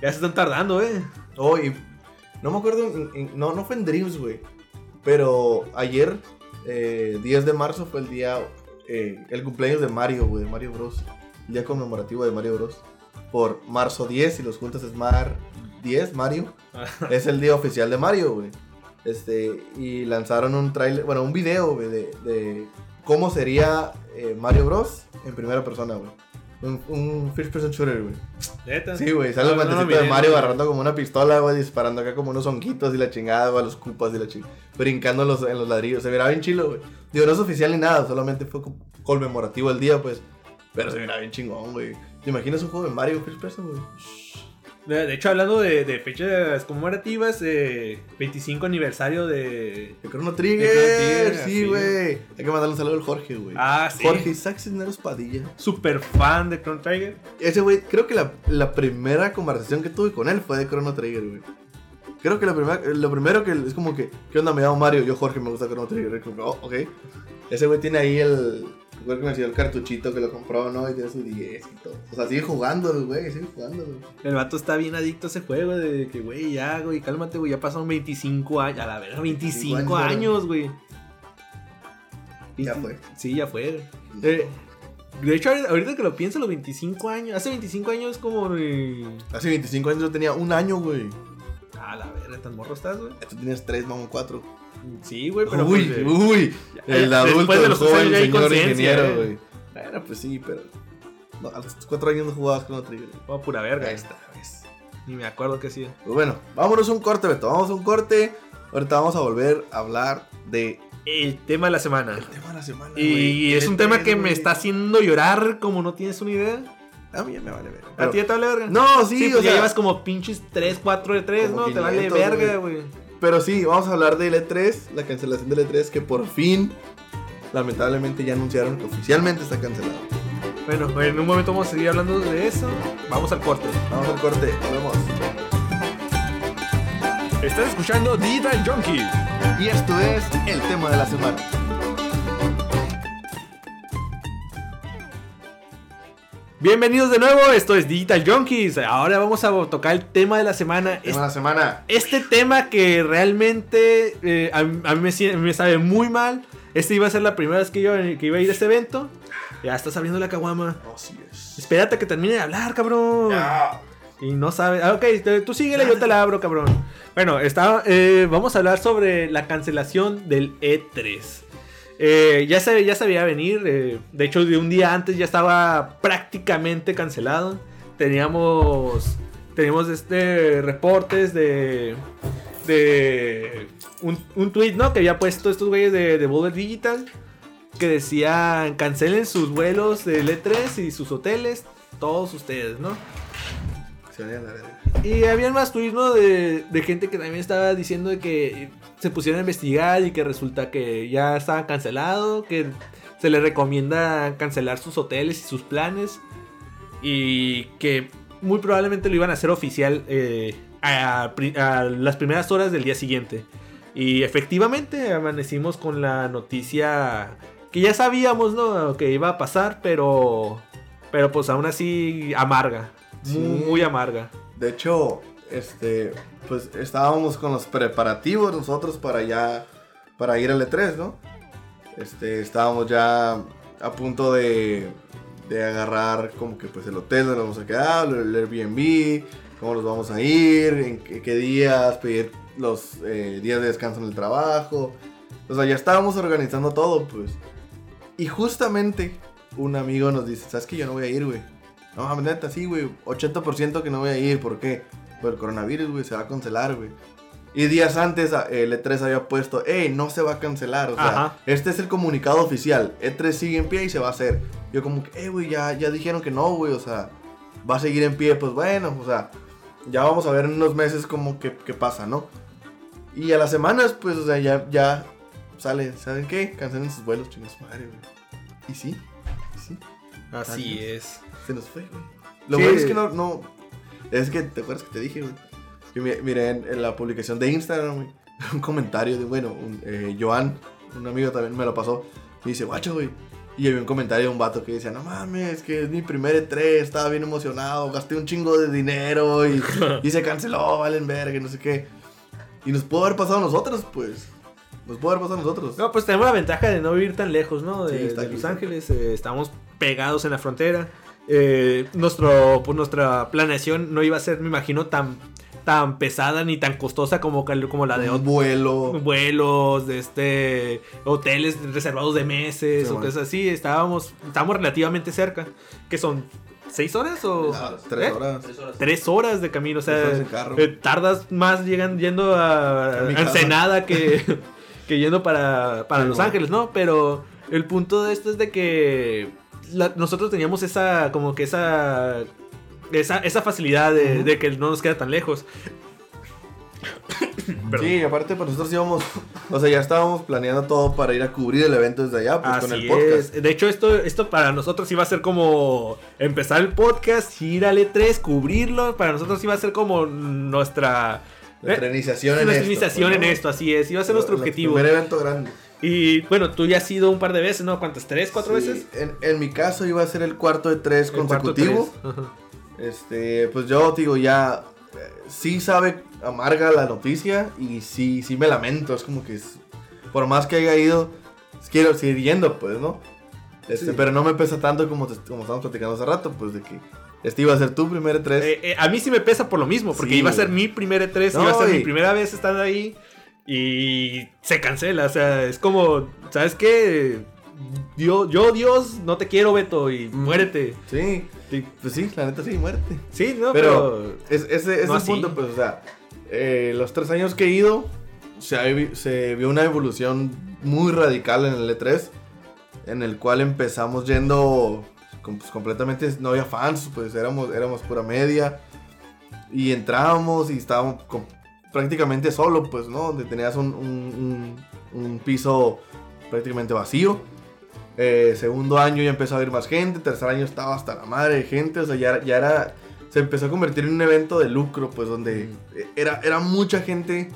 [SPEAKER 2] Ya se están tardando, eh.
[SPEAKER 1] Oh, y no me acuerdo, en- en- no, no fue en Dreams, güey. Pero ayer, eh, 10 de marzo, fue el día, eh, el cumpleaños de Mario, güey, de Mario Bros. El día conmemorativo de Mario Bros. Por marzo 10, si los juntas es Mar 10, Mario. es el día oficial de Mario, güey. Este, y lanzaron un trailer, bueno, un video, güey, de, de cómo sería eh, Mario Bros. en primera persona, güey. Un, un first person shooter, güey.
[SPEAKER 2] Neta.
[SPEAKER 1] Sí, güey, sale
[SPEAKER 2] lo
[SPEAKER 1] guantecito de Mario agarrando como una pistola, güey, disparando acá como unos honguitos y la chingada, güey, a los cupas y la chingada. Brincando en los, en los ladrillos. Se miraba bien chilo, güey. Digo, no es oficial ni nada, solamente fue co- conmemorativo el día, pues. Pero se miraba bien chingón, güey. ¿Te imaginas un juego de Mario First Person, güey?
[SPEAKER 2] De, hecho, hablando de, de fechas conmemorativas, eh, 25 aniversario de.
[SPEAKER 1] De Chrono Trigger, sí, güey. Hay que mandarle un saludo al Jorge, güey.
[SPEAKER 2] Ah, sí.
[SPEAKER 1] Jorge Isaac Cisneros Padilla.
[SPEAKER 2] Super fan de Chrono Trigger.
[SPEAKER 1] Ese güey, creo que la, la primera conversación que tuve con él fue de Chrono Trigger, güey. Creo que la primera, lo primero que es como que, ¿qué onda? Me llamo Mario, yo Jorge, me gusta Chrono Trigger. Como oh, ok. Ese güey tiene ahí el, creo que me enseñó el cartuchito que lo compró, ¿no? Y tiene su 10 y todo. O sea, sigue jugando, güey, sigue jugando, güey.
[SPEAKER 2] El vato está bien adicto a ese juego de que, güey, ya, güey, cálmate, güey, ya pasaron 25 años. A la verga, 25
[SPEAKER 1] 25 años,
[SPEAKER 2] güey.
[SPEAKER 1] Ya fue.
[SPEAKER 2] Sí, ya fue. Eh, de hecho, ahorita- que lo pienso, los 25 años. Hace 25 años, como. eh,
[SPEAKER 1] Hace 25 años yo tenía un año, güey.
[SPEAKER 2] A la verga, tan morro estás, güey.
[SPEAKER 1] Tú tienes 3, vamos, 4.
[SPEAKER 2] Sí, güey, pero.
[SPEAKER 1] Uy,
[SPEAKER 2] pues,
[SPEAKER 1] uy. El adulto,
[SPEAKER 2] después de
[SPEAKER 1] el
[SPEAKER 2] los
[SPEAKER 1] joven, señor ingeniero,
[SPEAKER 2] eh.
[SPEAKER 1] güey. Bueno, pues sí, pero... No, a los 4 años no jugabas Chrono Trigger. güey.
[SPEAKER 2] Oh, pura verga.
[SPEAKER 1] Ahí está, ves.
[SPEAKER 2] Ni me acuerdo que sí.
[SPEAKER 1] Pues bueno, vámonos a un corte, Beto. Vamos a un corte. Ahorita vamos a volver a hablar de
[SPEAKER 2] El tema de la semana.
[SPEAKER 1] el tema de la semana.
[SPEAKER 2] Y es un
[SPEAKER 1] ¿Qué
[SPEAKER 2] tema que me está haciendo llorar como no tienes una idea.
[SPEAKER 1] A mí ya me vale ver.
[SPEAKER 2] ¿A ti ya te vale verga?
[SPEAKER 1] No, sí,
[SPEAKER 2] Sí,
[SPEAKER 1] o
[SPEAKER 2] pues ya
[SPEAKER 1] sea,
[SPEAKER 2] llevas como pinches 3, 4 de 3,
[SPEAKER 1] Como
[SPEAKER 2] ¿no? te vale
[SPEAKER 1] 500,
[SPEAKER 2] verga, güey.
[SPEAKER 1] Pero sí, vamos a hablar del E3, la cancelación del E3, que por fin, lamentablemente, ya anunciaron que oficialmente está cancelado.
[SPEAKER 2] Bueno, en un momento vamos a seguir hablando de eso. Vamos al corte.
[SPEAKER 1] Vamos al corte, nos vemos.
[SPEAKER 2] Estás escuchando Digital Junkie.
[SPEAKER 1] Y esto es el tema de la semana.
[SPEAKER 2] Bienvenidos de nuevo, esto es Digital Junkies. Ahora vamos a tocar el tema de la semana.
[SPEAKER 1] Tema de la semana.
[SPEAKER 2] Este tema que realmente eh, a, mí- a mí me, sabe muy mal. Este iba a ser la primera vez que yo que iba a ir a este evento. Ya estás abriendo la caguama.
[SPEAKER 1] Así es.
[SPEAKER 2] Espérate a que termine de hablar, cabrón.
[SPEAKER 1] Ya.
[SPEAKER 2] Y no sabe. Ah, ok, te- tú síguele, yo te la abro, cabrón. Bueno, está, eh, vamos a hablar sobre la cancelación del E3. Eh, ya, se, ya se veía venir. eh, de hecho, de un día antes ya estaba prácticamente cancelado. Teníamos. Teníamos este reportes de. De. Un, un tweet, ¿no? Que había puesto estos güeyes de, de Bullet Digital. Que decían cancelen sus vuelos del E3 y sus hoteles. Todos ustedes, ¿no?
[SPEAKER 1] Se a la.
[SPEAKER 2] Y había más ¿no? De, de gente que también estaba diciendo que se pusieron a investigar y que resulta que ya estaba cancelado, que se le recomienda cancelar sus hoteles y sus planes y que muy probablemente lo iban a hacer oficial eh, a, las primeras horas del día siguiente. Y efectivamente amanecimos con la noticia que ya sabíamos, ¿no? Que iba a pasar, pero, pero pues aún así amarga. Muy amarga.
[SPEAKER 1] De hecho, este, pues estábamos con los preparativos nosotros para ya, para ir al E3, ¿no? Este, estábamos ya a punto de, de agarrar como que pues el hotel donde vamos a quedar, el Airbnb, cómo nos vamos a ir, en qué, días, pedir los eh, días de descanso en el trabajo. O sea, ya estábamos organizando todo, pues. Y justamente un amigo nos dice, ¿sabes qué? Yo no voy a ir, güey. No, neta, sí, güey. 80% que no voy a ir. ¿Por qué? Por el coronavirus, güey. Se va a cancelar, güey. Y días antes, a- el E3 había puesto, hey, no se va a cancelar. O sea,
[SPEAKER 2] Ajá.
[SPEAKER 1] este es el comunicado oficial. E3 sigue en pie y se va a hacer. Yo como que, eh, güey, ya, ya dijeron que no, güey. O sea, va a seguir en pie. Pues bueno, o sea, ya vamos a ver en unos meses cómo que, qué pasa, ¿no? Y a las semanas, pues, o sea, ya, ya sale, ¿saben qué? Cancelen sus vuelos, chingas madre, güey. Y sí, y sí.
[SPEAKER 2] Así
[SPEAKER 1] Adiós.
[SPEAKER 2] es.
[SPEAKER 1] Se nos fue, güey. Lo
[SPEAKER 2] Sí.
[SPEAKER 1] bueno es que no, no. Es que, ¿te acuerdas que te dije, güey? Que mi- miré en, en la publicación de Instagram, güey. Un comentario de, bueno, un, eh, Joan, un amigo también me lo pasó. Y dice, guacho, güey. Y había un comentario de un vato que decía, no mames, es que es mi primer E3, estaba bien emocionado, gasté un chingo de dinero y, y se canceló, valen verga, no sé qué. Y nos pudo haber pasado a nosotros, pues. Nos pudo haber pasado a nosotros.
[SPEAKER 2] No, pues tenemos la ventaja de no vivir tan lejos, ¿no? De,
[SPEAKER 1] Sí,
[SPEAKER 2] de Los. Ángeles. eh, estamos pegados en la frontera. Eh, nuestro, pues nuestra planeación no iba a ser, me imagino, tan, tan pesada ni tan costosa como, como la de
[SPEAKER 1] un
[SPEAKER 2] otros
[SPEAKER 1] vuelo.
[SPEAKER 2] vuelos, de este hoteles reservados de meses
[SPEAKER 1] Sí,
[SPEAKER 2] o
[SPEAKER 1] bueno.
[SPEAKER 2] cosas así. Estábamos, estábamos relativamente cerca. que son? ¿Seis horas o
[SPEAKER 1] Ah, tres
[SPEAKER 2] ¿Eh?
[SPEAKER 1] horas.
[SPEAKER 4] Tres horas.
[SPEAKER 2] tres horas de camino? O sea,
[SPEAKER 1] horas en carro.
[SPEAKER 2] eh, tardas más llegan, yendo a,
[SPEAKER 1] A.
[SPEAKER 2] Ensenada que, que yendo para, para
[SPEAKER 1] Sí,
[SPEAKER 2] Los
[SPEAKER 1] bueno.
[SPEAKER 2] Ángeles, ¿no? Pero el punto de esto es de que la- nosotros teníamos esa, como que esa, esa, esa facilidad de, que no nos queda tan lejos.
[SPEAKER 1] Sí, aparte pues nosotros íbamos, o sea, ya estábamos planeando todo para ir a cubrir el evento desde allá, pues con el podcast.
[SPEAKER 2] es. De hecho, esto, esto para nosotros iba a ser como empezar el podcast, ir al E3, cubrirlo. Para nosotros iba a ser como nuestra,
[SPEAKER 1] Nuestra
[SPEAKER 2] eh,
[SPEAKER 1] iniciación en
[SPEAKER 2] nuestra
[SPEAKER 1] esto.
[SPEAKER 2] iniciación
[SPEAKER 1] pues,
[SPEAKER 2] en esto, así es. Iba a ser nuestro objetivo.
[SPEAKER 1] Primer evento grande.
[SPEAKER 2] Y bueno, tú ya has ido un par de veces, ¿no? ¿Cuántas? ¿Tres, cuatro
[SPEAKER 1] Sí,
[SPEAKER 2] veces?
[SPEAKER 1] En, en mi caso iba a ser el cuarto de tres
[SPEAKER 2] cuarto
[SPEAKER 1] consecutivo.
[SPEAKER 2] tres.
[SPEAKER 1] Este, pues yo digo, ya eh, sí sabe amarga la noticia y sí, sí me lamento. Es como que es- por más que haya ido, quiero seguir yendo, pues, ¿no? Este,
[SPEAKER 2] Sí.
[SPEAKER 1] Pero no me pesa tanto como, como estábamos platicando hace rato, pues de que este iba a ser tu primer E3.
[SPEAKER 2] Eh, eh, a mí sí me pesa por lo mismo, porque
[SPEAKER 1] Sí,
[SPEAKER 2] iba a ser mi primer E3,
[SPEAKER 1] No,
[SPEAKER 2] iba a ser mi
[SPEAKER 1] y-
[SPEAKER 2] primera vez estando ahí y se cancela. O sea, es como, ¿sabes qué? Yo, yo Dios, no te quiero, Beto, y muérete.
[SPEAKER 1] Sí,
[SPEAKER 2] Sí,
[SPEAKER 1] pues sí, la neta sí, muerte.
[SPEAKER 2] Sí, no,
[SPEAKER 1] Pero,
[SPEAKER 2] pero...
[SPEAKER 1] es, ese es
[SPEAKER 2] no
[SPEAKER 1] el
[SPEAKER 2] así.
[SPEAKER 1] punto, pues, o sea, eh, los tres años que he ido, se, ha se vio una evolución muy radical en el E3, en el cual empezamos yendo com- pues, completamente, no había fans, pues éramos, éramos pura media, y entrábamos y estábamos prácticamente solo, pues, ¿no? Donde tenías un, un- un- un piso prácticamente vacío. Eh, segundo año ya empezó a haber más gente, tercer año estaba hasta la madre de gente, o sea, ya, ya era, se empezó a convertir en un evento de lucro, pues donde era, era mucha gente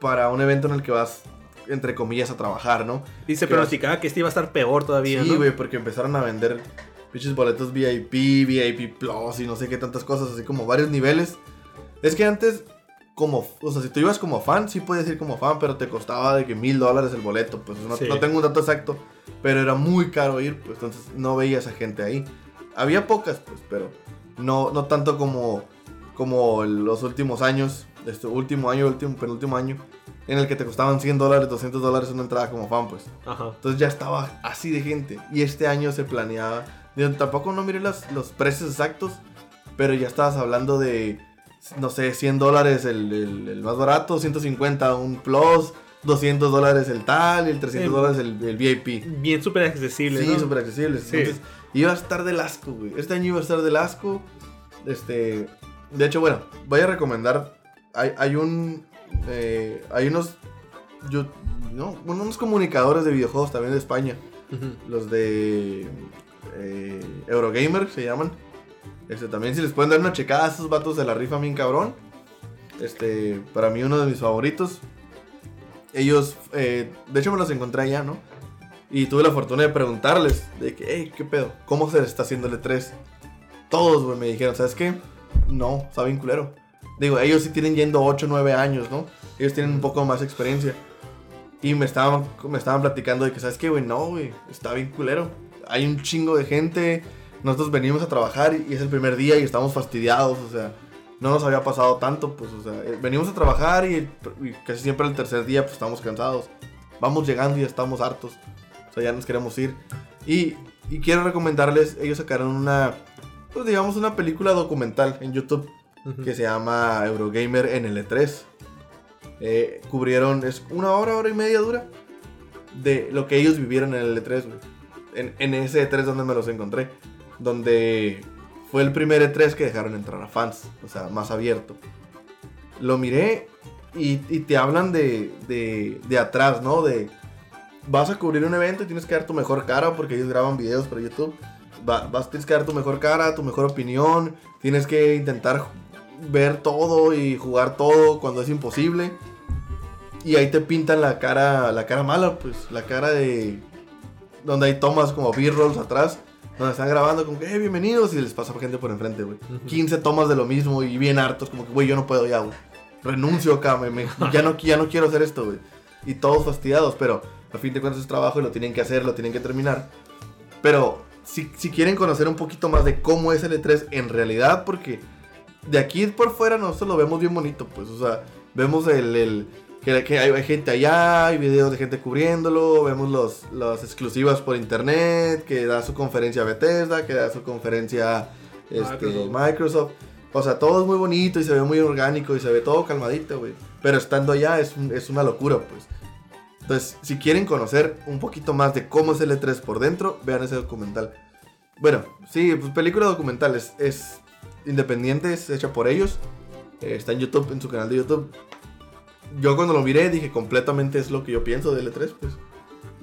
[SPEAKER 1] para un evento en el que vas, entre comillas, a trabajar, ¿no?
[SPEAKER 2] Y se
[SPEAKER 1] ¿Qué
[SPEAKER 2] pronosticaba que este iba a estar peor todavía,
[SPEAKER 1] Sí,
[SPEAKER 2] ¿no?
[SPEAKER 1] güey, porque empezaron a vender pinches boletos VIP, VIP Plus y no sé qué tantas cosas, así como varios niveles. Es que antes, como, o sea, si tú ibas como fan, sí podías ir como fan, pero te costaba de que mil dólares el boleto, pues no,
[SPEAKER 2] Sí.
[SPEAKER 1] no tengo un dato exacto, pero era muy caro ir, pues entonces no veías a gente ahí. Había pocas, pues, pero no, no tanto como, como los últimos años, este último año, último, penúltimo año, en el que te costaban 100 dólares, 200 dólares una entrada como fan, pues.
[SPEAKER 2] Ajá.
[SPEAKER 1] Entonces ya estaba así de gente. Y este año se planeaba. tampoco no miré los, los precios exactos. Pero ya estabas hablando de, no sé, 100 dólares el, el- el más barato, 150 un plus, 200 dólares el tal y el 300
[SPEAKER 2] Sí.
[SPEAKER 1] dólares el, el VIP.
[SPEAKER 2] Bien súper accesible,
[SPEAKER 1] Sí,
[SPEAKER 2] ¿no?
[SPEAKER 1] súper accesible.
[SPEAKER 2] Sí.
[SPEAKER 1] Entonces iba a estar del asco, güey. Este año iba a estar del asco. Este, De hecho, bueno, voy a recomendar. Hay, hay un. eh, hay unos. yo- no, bueno, unos comunicadores de videojuegos también de España. Los de. eh, Eurogamer se llaman. Este, también si les pueden dar una checada a esos vatos de la rifa bien cabrón. Este, para mí uno de mis favoritos. Ellos, eh, de hecho me los encontré allá, ¿no? Y tuve la fortuna de preguntarles, de que, hey, ¿qué pedo? ¿Cómo se les está haciendo el E3? Todos, güey, me dijeron, ¿sabes qué? No, está bien culero. Digo, ellos sí tienen yendo 8 o 9 años, ¿no? Ellos tienen un poco más experiencia. Y me estaban, me estaban platicando de que, ¿sabes qué, güey? No, güey, está bien culero. Hay un chingo de gente. Nosotros venimos a trabajar y es el primer día y estamos fastidiados, o sea, no nos había pasado tanto, pues, o sea, eh, venimos a trabajar y, y casi siempre el tercer día, pues, estamos cansados. Vamos llegando y ya estamos hartos. O sea, ya nos queremos ir. Y, y quiero recomendarles, ellos sacaron una, pues, digamos, una película documental en YouTube que se llama Eurogamer en el E3. Eh, cubrieron, es una hora, hora y media dura de lo que ellos vivieron en el E3, güey. En, en ese E3 donde me los encontré. Donde fue el primer E3 que dejaron entrar a fans, o sea, más abierto. Lo miré y, te hablan de, de, de atrás, ¿no? De vas a cubrir un evento y tienes que dar tu mejor cara porque ellos graban videos para YouTube. Va- vas, tienes que dar tu mejor cara, tu mejor opinión. Tienes que intentar ver todo y jugar todo cuando es imposible. Y ahí te pintan la cara, la cara mala, pues, la cara de donde hay tomas como B-rolls atrás, donde están grabando como que, eh, bienvenidos y les pasa gente por enfrente, güey. 15 tomas de lo mismo y bien hartos, como que, güey, yo no puedo ya, güey. Renuncio acá, me, me- ya, no, ya no quiero hacer esto, güey. Y todos fastidiados, pero a fin de cuentas es trabajo y lo tienen que hacer, lo tienen que terminar. Pero si, si quieren conocer un poquito más de cómo es el E3 en realidad, porque de aquí por fuera nosotros lo vemos bien bonito, pues, o sea, vemos el, el- que, que hay, hay gente allá, hay videos de gente cubriéndolo, vemos los, las exclusivas por internet, que da su conferencia Bethesda, que da su conferencia este,
[SPEAKER 2] Microsoft.
[SPEAKER 1] Microsoft. O sea, todo es muy bonito y se ve muy orgánico y se ve todo calmadito, güey. Pero estando allá es, un- es una locura, pues. Entonces, si quieren conocer un poquito más de cómo es el E3 por dentro, vean ese documental. Bueno, sí, pues película documental es, es independiente, es hecha por ellos. Eh, está en YouTube, en su canal de YouTube. Yo cuando lo miré dije completamente es lo que yo pienso del E3, pues.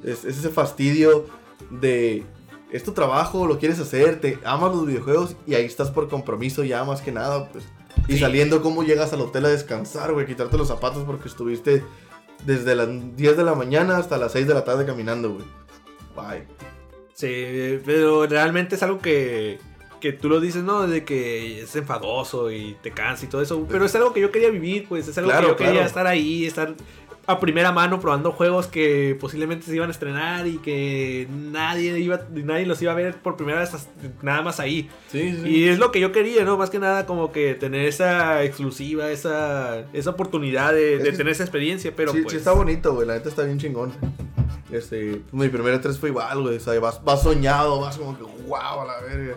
[SPEAKER 1] Es, es ese fastidio de... Es tu trabajo, lo quieres hacer, te amas los videojuegos y ahí estás por compromiso ya más que nada, pues. Y saliendo, ¿cómo llegas al hotel a descansar, güey? Quitarte los zapatos porque estuviste desde las 10 de la mañana hasta las 6 de la tarde caminando, güey. Bye.
[SPEAKER 2] Sí, pero realmente es algo que, que tú lo dices, ¿no? De que es enfadoso y te cansa y todo eso. Pero es algo que yo quería vivir, pues es algo
[SPEAKER 1] Claro,
[SPEAKER 2] que yo quería estar ahí, estar a primera mano probando juegos que posiblemente se iban a estrenar y que nadie iba nadie los iba a ver por primera vez nada más ahí.
[SPEAKER 1] Sí, sí.
[SPEAKER 2] Y es lo que yo quería, ¿no? Más que nada como que tener esa exclusiva, esa, esa oportunidad de,
[SPEAKER 1] Es
[SPEAKER 2] de
[SPEAKER 1] que-
[SPEAKER 2] tener esa experiencia, pero
[SPEAKER 1] sí,
[SPEAKER 2] pues...
[SPEAKER 1] sí está bonito, güey. La neta está bien chingón. Este, mi primer E3 fue igual, güey. O sea, vas, vas soñado, vas como que, wow, a la verga.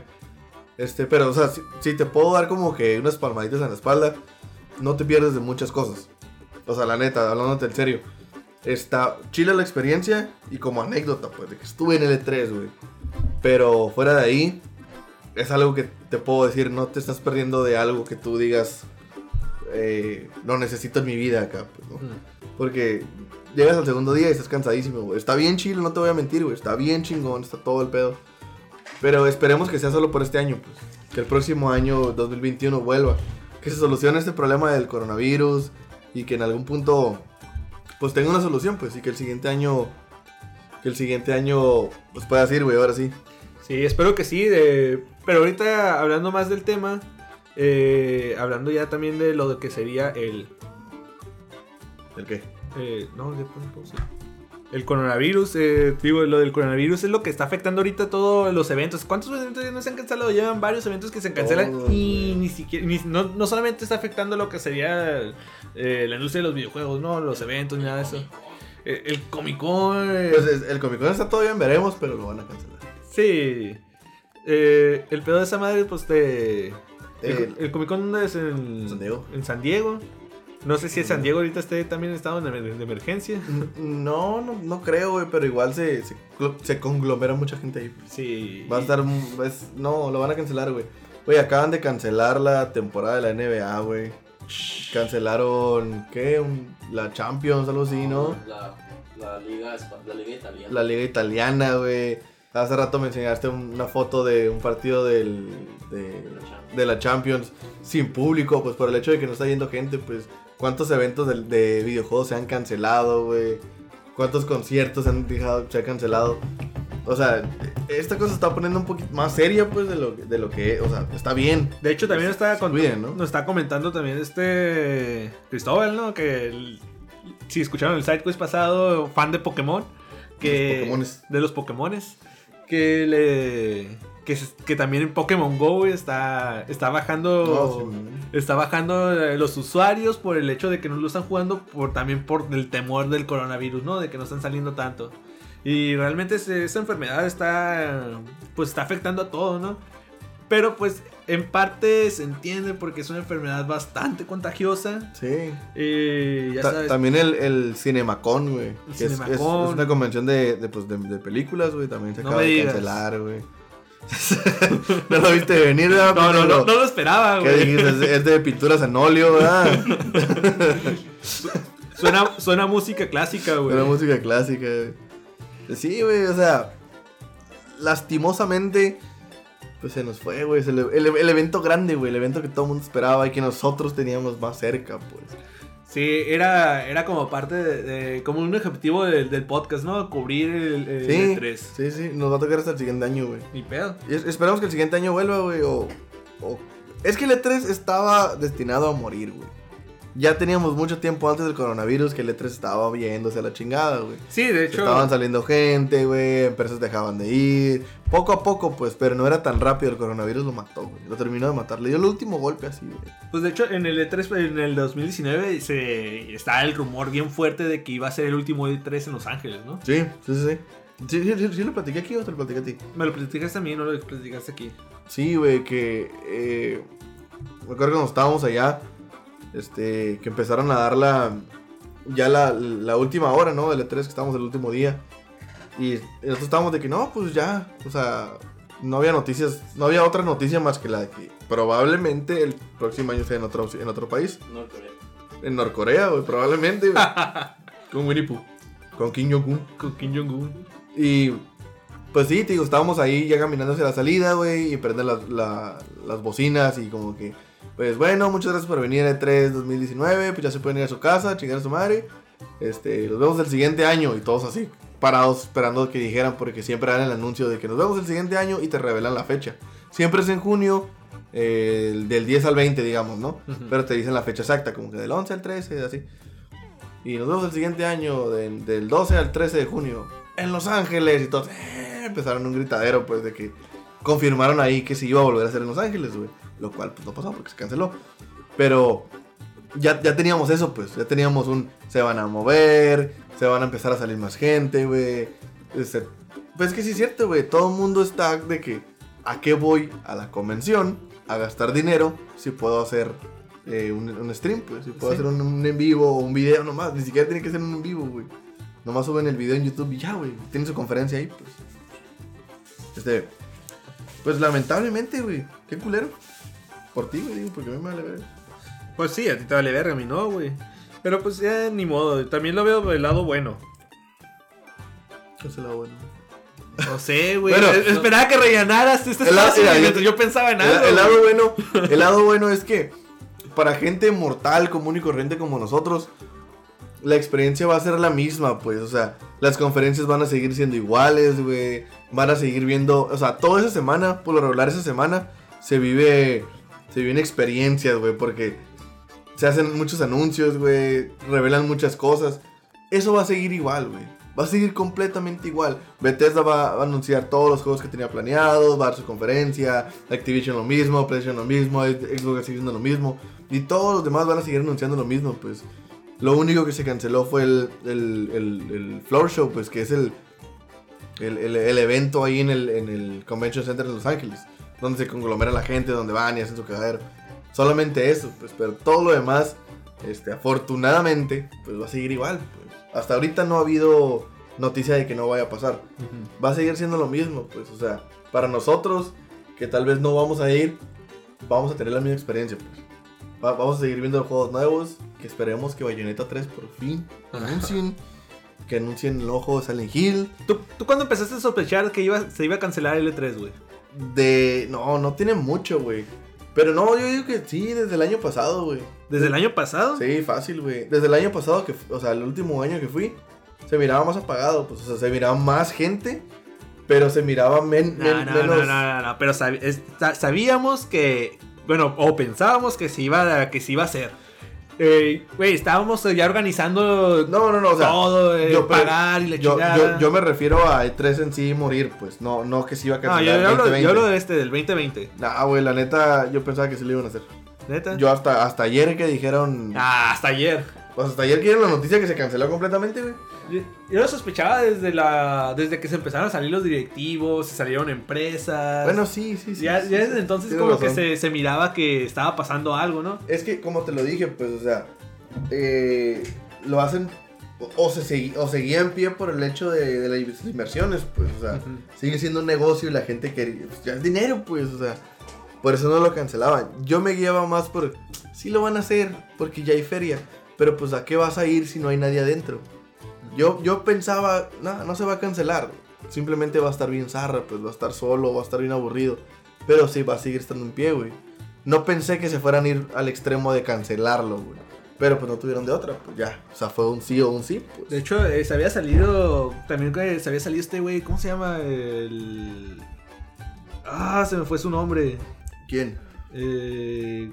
[SPEAKER 1] Este, pero, o sea, si, si te puedo dar como que unas palmaditas en la espalda, no te pierdes de muchas cosas. O sea, la neta, hablándote en serio. Está chila la experiencia y como anécdota, pues, de que estuve en el E3, güey. Pero fuera de ahí, es algo que te puedo decir, no te estás perdiendo de algo que tú digas, eh, lo necesito en mi vida acá, pues, ¿no?
[SPEAKER 2] Ujú.
[SPEAKER 1] Porque llegas al segundo día y estás cansadísimo, güey. Está bien chido, no te voy a mentir, güey. Está bien chingón, está todo el pedo. Pero esperemos que sea solo por este año, pues. Que el próximo año, 2021, vuelva. Que se solucione este problema del coronavirus y que en algún punto, pues tenga una solución, pues. Y que el siguiente año, que el siguiente año, pues pueda ir, güey, ahora sí.
[SPEAKER 2] Sí, espero que sí. de- Pero ahorita hablando más del tema, eh, hablando ya también de lo que sería el...
[SPEAKER 1] ¿El qué?
[SPEAKER 2] eh, no, ya pon pausa. El coronavirus, eh, digo, lo del coronavirus es lo que está afectando ahorita todos los eventos. ¿Cuántos eventos ya no se han cancelado? Llevan varios eventos que se cancelan y ni siquiera, ni- no, no solamente está afectando lo que sería eh, la industria de los videojuegos, no, los eventos ni nada de eso. Eh, el Comic Con, eh,
[SPEAKER 1] Pues es- el Comic Con está todavía en veremos, pero lo van a cancelar.
[SPEAKER 2] sí. Eh, el pedo de esa madre, pues te... El,
[SPEAKER 1] El-
[SPEAKER 2] el Comic Con es en
[SPEAKER 1] San Diego.
[SPEAKER 2] En San Diego. No sé si en San Diego ahorita esté también en estado de, de emergencia.
[SPEAKER 1] No, no, no creo, güey, pero igual se, se, se conglomera mucha gente ahí.
[SPEAKER 2] Sí.
[SPEAKER 1] Va a estar. es- no, lo van a cancelar, güey. Güey, acaban de cancelar la temporada de la NBA, güey. Cancelaron, ¿qué? Un- la Champions, algo así, ¿no?
[SPEAKER 4] La, la liga, la liga italiana.
[SPEAKER 1] La liga italiana, güey. Hace rato me enseñaste un- una foto de un partido del, de, de la Champions sin público, pues por el hecho de que no está yendo gente, pues cuántos eventos de, de videojuegos se han cancelado, güey. Cuántos conciertos se han, dejado, se han cancelado. O sea, esta cosa se está poniendo un poquito más seria, pues, de lo, de lo que, o sea, está bien.
[SPEAKER 2] De hecho, también está con-
[SPEAKER 1] cuiden, ¿no?
[SPEAKER 2] nos está comentando también este Cristóbal, ¿no? Que el- si escucharon el side quiz pasado, fan de Pokémon, que
[SPEAKER 1] Los Pokémones.
[SPEAKER 2] de los Pokémones, que le que, que también en Pokémon Go güey, está está bajando
[SPEAKER 1] No, sí, man.
[SPEAKER 2] está bajando eh, los usuarios por el hecho de que no lo están jugando por también por el temor del coronavirus, ¿no? De que no están saliendo tanto. Y realmente esa enfermedad está pues está afectando a todo, ¿no? Pero pues en parte se entiende porque es una enfermedad bastante contagiosa.
[SPEAKER 1] Sí.
[SPEAKER 2] Y ya
[SPEAKER 1] Ta-
[SPEAKER 2] sabes,
[SPEAKER 1] también el, el Cinemacon, güey. Es- es, es una convención de, de, pues, de, de películas, güey. También se
[SPEAKER 2] No
[SPEAKER 1] acaba de
[SPEAKER 2] digas.
[SPEAKER 1] cancelar, güey. no lo viste venir, ¿verdad?
[SPEAKER 2] no, no, no, no lo esperaba,
[SPEAKER 1] ¿Qué
[SPEAKER 2] güey.
[SPEAKER 1] dijiste? Es, de pinturas en óleo, ¿verdad?
[SPEAKER 2] Suena, suena música clásica, güey.
[SPEAKER 1] Era música clásica. güey. Sí, güey, o sea. Lastimosamente. Pues se nos fue, güey. El- el evento grande, güey. El evento que todo el mundo esperaba y que nosotros teníamos más cerca, pues.
[SPEAKER 2] Sí, era, era como parte de, de- como un objetivo del, del podcast, ¿no? Cubrir el, el
[SPEAKER 1] Sí,
[SPEAKER 2] E3.
[SPEAKER 1] sí, sí. Nos va a tocar hasta el siguiente año, güey.
[SPEAKER 2] Ni pedo.
[SPEAKER 1] Y es- esperamos que el siguiente año vuelva, güey. O, o- Es que el E3 estaba destinado a morir, güey. Ya teníamos mucho tiempo antes del coronavirus que el E3 estaba viéndose a la chingada, güey.
[SPEAKER 2] Sí, de hecho.
[SPEAKER 1] Estaban saliendo gente, güey, empresas dejaban de ir. Poco a poco, pues, pero no era tan rápido. El coronavirus lo mató, güey. Lo terminó de matar. Le dio el último golpe así, güey.
[SPEAKER 2] Pues de hecho, en el E3, en el 2019, se, está el rumor bien fuerte de que iba a ser el último E3 en Los Ángeles, ¿no?
[SPEAKER 1] Sí, sí, sí. sí. Sí, sí, sí, lo platiqué aquí o te lo platiqué a ti.
[SPEAKER 2] Me lo platicaste a mí, no lo platicaste aquí.
[SPEAKER 1] Sí, güey, que. Eh, me acuerdo cuando estábamos allá. Este. Que empezaron a dar la. Ya la, la última hora, ¿no? Del E3, que estábamos el último día. Y nosotros estábamos de que no, pues ya. O sea. No había noticias. No había otra noticia más que la de que probablemente el próximo año sea en otro, en otro país.
[SPEAKER 4] Norcorea.
[SPEAKER 1] En Norcorea, güey, probablemente, güey.
[SPEAKER 2] Con Winnie Pooh.
[SPEAKER 1] con Kim Jong-un.
[SPEAKER 2] Con Kim Jong-un.
[SPEAKER 1] Y pues sí, te digo, estábamos ahí ya caminando hacia la salida, güey, y prenden las, la- las bocinas y como que, pues bueno, muchas gracias por venir a E3 2019, pues ya se pueden ir a su casa, chingar a su madre. Este, los vemos el siguiente año y todos así, parados esperando que dijeran porque siempre dan el anuncio de que nos vemos el siguiente año y te revelan la fecha. Siempre es en junio, eh, del 10 al 20, digamos, ¿no?
[SPEAKER 2] Ujú.
[SPEAKER 1] Pero te dicen la fecha exacta, como que del 11 al 13, así. Y nos vemos el siguiente año, del, del 12 al 13 de junio, en Los Ángeles. Y todos eh, empezaron un gritadero, pues, de que confirmaron ahí que se iba a volver a hacer en Los Ángeles, güey. Lo cual, pues, no pasó porque se canceló. Pero ya, ya teníamos eso, pues. Ya teníamos un. Se van a mover, se van a empezar a salir más gente, güey. Este, pues es que sí es cierto, güey. Todo el mundo está de que. ¿A qué voy a la convención? A gastar dinero si puedo hacer eh, un, un stream, pues. Si puedo
[SPEAKER 2] Sí.
[SPEAKER 1] hacer un, un en vivo o un video nomás. Ni siquiera tiene que ser un en vivo, güey. Nomás suben el video en YouTube y ya, güey. Tienen su conferencia ahí, pues. Este. Pues lamentablemente, güey. Qué culero. Por ti, güey, digo, porque a mí me vale ver.
[SPEAKER 2] Pues sí, a ti te vale verga, a mí no, güey. Pero pues ya ni modo, también lo veo del lado bueno.
[SPEAKER 1] ¿Qué es lo bueno?
[SPEAKER 2] No sé, güey.
[SPEAKER 1] Bueno,
[SPEAKER 2] Es- Esperaba que rellenaras este
[SPEAKER 1] El lado-
[SPEAKER 2] espacio
[SPEAKER 1] mira, yo-
[SPEAKER 2] pensaba en algo.
[SPEAKER 1] El, el lado bueno, el lado bueno es que para gente mortal, común y corriente como nosotros, la experiencia va a ser la misma, pues, o sea, las conferencias van a seguir siendo iguales, güey, van a seguir viendo, o sea, toda esa semana, por lo regular esa semana, se vive, se viven experiencias, güey, porque se hacen muchos anuncios, güey, revelan muchas cosas, eso va a seguir igual, güey. Va a seguir completamente igual. Bethesda va a anunciar todos los juegos que tenía planeados, va a dar su conferencia, Activision lo mismo, PlayStation lo mismo, Xbox sigue siendo lo mismo, y todos los demás van a seguir anunciando lo mismo, pues. Lo único que se canceló fue el, el, el- el Floor Show, pues, que es el, el, evento ahí en el, en el Convention Center de Los Ángeles, donde se conglomera la gente, donde van y hacen su cagadero. Solamente eso, pues, pero todo lo demás, este, afortunadamente, pues va a seguir igual. Pues. Hasta ahorita no ha habido noticia de que no vaya a pasar. Va a seguir siendo lo mismo, pues, o sea, para nosotros, que tal vez no vamos a ir, vamos a tener la misma experiencia. Pues. Va- vamos a seguir viendo juegos nuevos. Que esperemos que Bayonetta 3 por fin anuncien. que anuncien el ojo de Silent Hill.
[SPEAKER 2] ¿Tú, ¿Tú cuándo empezaste a sospechar que iba, se iba a cancelar el E3, güey?
[SPEAKER 1] De. No, no tiene mucho, güey. Pero no, yo digo que sí, desde el año pasado, güey.
[SPEAKER 2] ¿Desde el año pasado?
[SPEAKER 1] Sí, fácil, güey. Desde el año pasado, que, o sea, el último año que fui, se miraba más apagado, pues, o sea, se miraba más gente, pero se miraba men-
[SPEAKER 2] No,
[SPEAKER 1] men-
[SPEAKER 2] no,
[SPEAKER 1] menos.
[SPEAKER 2] no, no, no, no, pero sab- sabíamos que, bueno, o pensábamos que se iba, a- que se iba a hacer. Eh, Güey, estábamos ya organizando
[SPEAKER 1] No, no, no, o sea,
[SPEAKER 2] todo, eh,
[SPEAKER 1] yo,
[SPEAKER 2] pagar y la
[SPEAKER 1] yo, yo, yo me refiero a E3 en sí morir, pues, no, no que se iba a
[SPEAKER 2] No,
[SPEAKER 1] cancelar.
[SPEAKER 2] yo, yo hablo,
[SPEAKER 1] 2020.
[SPEAKER 2] yo hablo de este, del 2020.
[SPEAKER 1] Nah, güey, la neta, yo pensaba que sí lo iban a hacer.
[SPEAKER 2] ¿Neta?
[SPEAKER 1] Yo hasta, hasta ayer que dijeron.
[SPEAKER 2] Ah, hasta ayer.
[SPEAKER 1] Pues hasta ayer que dieron la noticia que se canceló completamente, güey.
[SPEAKER 2] Yo, yo lo sospechaba desde la desde que se empezaron a salir los directivos, se salieron empresas.
[SPEAKER 1] Bueno, sí, sí, sí.
[SPEAKER 2] ya,
[SPEAKER 1] sí,
[SPEAKER 2] ya
[SPEAKER 1] sí,
[SPEAKER 2] desde entonces como que se, se miraba que estaba pasando algo, ¿no?
[SPEAKER 1] Es que, como te lo dije, pues, o sea, eh, lo hacen o, se o seguía en pie por el hecho de, de las inversiones, pues, o sea, sigue siendo un negocio y la gente quería, pues, ya es dinero, pues, o sea, por eso no lo cancelaban. Yo me guiaba más por, sí lo van a hacer, porque ya hay feria, pero pues, ¿a qué vas a ir si no hay nadie adentro? Yo, yo pensaba, no, no se va a cancelar, simplemente va a estar bien zarra, pues, va a estar solo, va a estar bien aburrido, pero sí, va a seguir estando en pie, güey. No pensé que se fueran a ir al extremo de cancelarlo, güey. Pero pues no tuvieron de otra, pues ya. O sea, fue un sí o un sí, pues.
[SPEAKER 2] De hecho, eh, se había salido también se había salido este güey, ¿cómo se llama? El Ah, se me fue su nombre.
[SPEAKER 1] ¿Quién?
[SPEAKER 2] Eh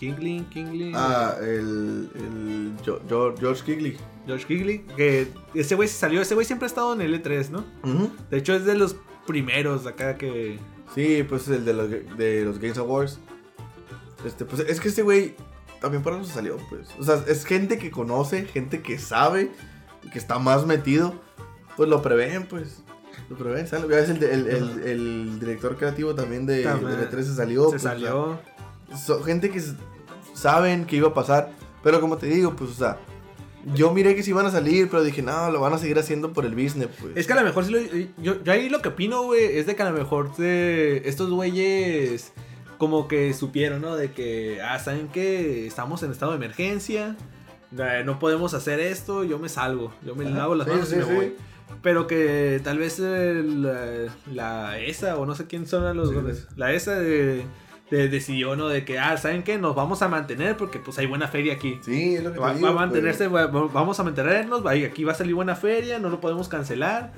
[SPEAKER 2] Kingling, Kingling.
[SPEAKER 1] Ah, el, el Jo- George Kigley.
[SPEAKER 2] George Kigley, que ese güey se salió, ese güey siempre ha estado en el E3, ¿no? De hecho es de los primeros acá que
[SPEAKER 1] Sí, pues el de los, de los Games Awards. Este, pues es que este güey también por eso salió, pues. O sea, es gente que conoce, gente que sabe, que está más metido. Pues lo prevén, pues. Lo prevén, sale. El, el, el- el director creativo también de,
[SPEAKER 2] También.
[SPEAKER 1] de E3 se salió.
[SPEAKER 2] se
[SPEAKER 1] pues, o sea,
[SPEAKER 2] salió.
[SPEAKER 1] son gente que saben que iba a pasar. Pero como te digo, pues, o sea, yo miré que sí iban a salir, pero dije, no, lo van a seguir haciendo por el business, pues.
[SPEAKER 2] Es que a lo mejor sí lo, yo, yo ahí lo que opino, güey, es de que a lo mejor se- estos güeyes como que supieron, ¿no? De que, ah, ¿saben qué? Estamos en estado de emergencia, no podemos hacer esto, yo me salgo, yo me
[SPEAKER 1] Ajá,
[SPEAKER 2] lavo las
[SPEAKER 1] sí,
[SPEAKER 2] manos
[SPEAKER 1] sí,
[SPEAKER 2] y me
[SPEAKER 1] sí.
[SPEAKER 2] voy. Pero que tal vez la, la ESA o no sé quién son los... La ESA de- decidió, ¿no? De que, ah, ¿saben qué? Nos vamos a mantener porque pues hay buena feria aquí.
[SPEAKER 1] Sí, es lo que te
[SPEAKER 2] Va,
[SPEAKER 1] digo.
[SPEAKER 2] va a
[SPEAKER 1] pues.
[SPEAKER 2] mantenerse, va- vamos a mantenernos, va- aquí va a salir buena feria, no lo podemos cancelar.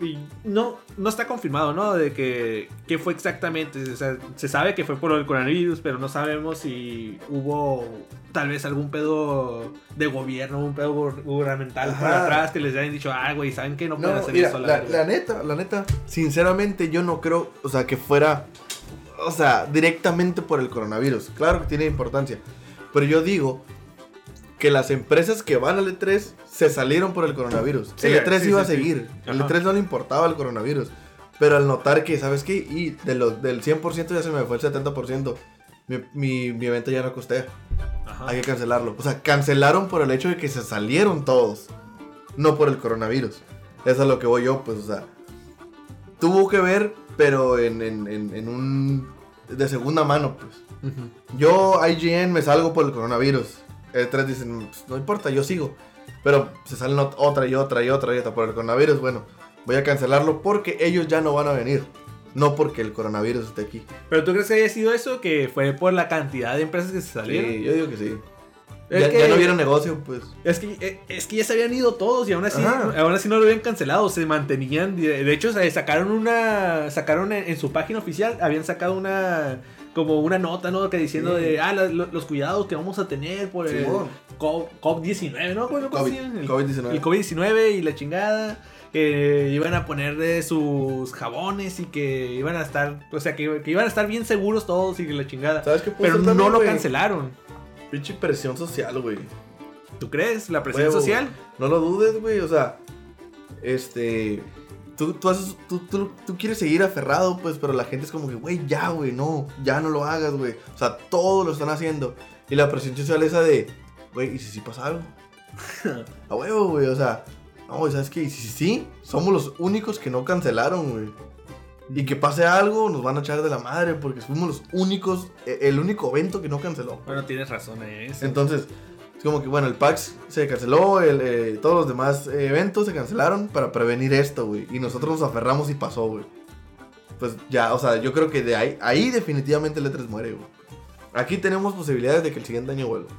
[SPEAKER 2] Y no, no está confirmado, ¿no? De que qué fue exactamente. O sea, se sabe que fue por el coronavirus, pero no sabemos si hubo tal vez algún pedo de gobierno, un pedo gu- gubernamental por atrás que les hayan dicho, ah, güey, ¿saben qué? No pueden
[SPEAKER 1] No,
[SPEAKER 2] hacer
[SPEAKER 1] mira,
[SPEAKER 2] eso. a la
[SPEAKER 1] la,
[SPEAKER 2] verga".
[SPEAKER 1] la neta, la neta, sinceramente yo no creo, o sea, que fuera, o sea, directamente por el coronavirus. Claro que tiene importancia, pero yo digo que las empresas que van al E3 se salieron por el coronavirus.
[SPEAKER 2] Sí,
[SPEAKER 1] el E3
[SPEAKER 2] sí,
[SPEAKER 1] iba
[SPEAKER 2] sí,
[SPEAKER 1] a seguir, el
[SPEAKER 2] Ajá.
[SPEAKER 1] E3 no le importaba el coronavirus, pero al notar que, ¿sabes qué? Y de los, del 100% ya se me fue el 70%. Mi, mi, mi evento ya no costea.
[SPEAKER 2] Ajá.
[SPEAKER 1] Hay que cancelarlo. O sea, cancelaron por el hecho de que se salieron todos. No por el coronavirus. Eso es a lo que voy yo, pues, o sea. Tuvo que ver, pero en, en, en, en un. de segunda mano, pues. Yo, IGN, me salgo por el coronavirus. El 3 dicen, "Pues, no importa, yo sigo. Pero se salen ot- otra y otra y otra y otra por el coronavirus. Bueno, voy a cancelarlo porque ellos ya no van a venir. No porque el coronavirus esté aquí.
[SPEAKER 2] Pero tú crees que haya sido eso, que fue por la cantidad de empresas que se salieron.
[SPEAKER 1] Sí, yo digo que sí.
[SPEAKER 2] Es
[SPEAKER 1] ya,
[SPEAKER 2] que-
[SPEAKER 1] ya no vieron negocio, pues.
[SPEAKER 2] Es que, eh, es que ya se habían ido todos y aún así,
[SPEAKER 1] Ajá.
[SPEAKER 2] aún así no lo habían cancelado, se mantenían. De hecho, se sacaron una. Sacaron en, en su página oficial, habían sacado una. Como una nota, ¿no? Que diciendo
[SPEAKER 1] Sí.
[SPEAKER 2] de. Ah, la- lo- los cuidados que vamos a tener por el
[SPEAKER 1] Simón.
[SPEAKER 2] Co- COVID-19, ¿no? ¿Cómo- cómo se
[SPEAKER 1] COVID?
[SPEAKER 2] El-
[SPEAKER 1] COVID-19.
[SPEAKER 2] El COVID-19 y la chingada. Que iban a poner de sus jabones y que iban a estar. O sea, que, que iban a estar bien seguros todos y la chingada.
[SPEAKER 1] ¿Sabes qué puede
[SPEAKER 2] Pero no
[SPEAKER 1] también,
[SPEAKER 2] lo cancelaron.
[SPEAKER 1] Pinche presión social, güey.
[SPEAKER 2] ¿Tú crees? ¿La presión
[SPEAKER 1] Huevo,
[SPEAKER 2] social?
[SPEAKER 1] güey. No lo dudes, güey. O sea, este. Tú, tú, haces- tú, tú- tú quieres seguir aferrado, pues, pero la gente es como que, güey, ya, güey, no, ya no lo hagas, güey. O sea, todos lo están haciendo. Y la presión social esa de, güey, ¿y si sí pasa algo? A huevo, güey, o sea, no, ¿sabes qué? Y si sí, somos los únicos que no cancelaron, güey. Y que pase algo, nos van a echar de la madre porque fuimos los únicos, e- el único evento que no canceló.
[SPEAKER 2] Bueno, tienes razón eso.
[SPEAKER 1] Entonces, es como que bueno, el PAX se canceló, el, eh, todos los demás eh, eventos se cancelaron para prevenir esto, güey. Y nosotros nos aferramos y pasó, güey. Pues ya, o sea, yo creo que de ahí, ahí definitivamente el E3 muere, güey. Aquí tenemos posibilidades de que el siguiente año vuelva.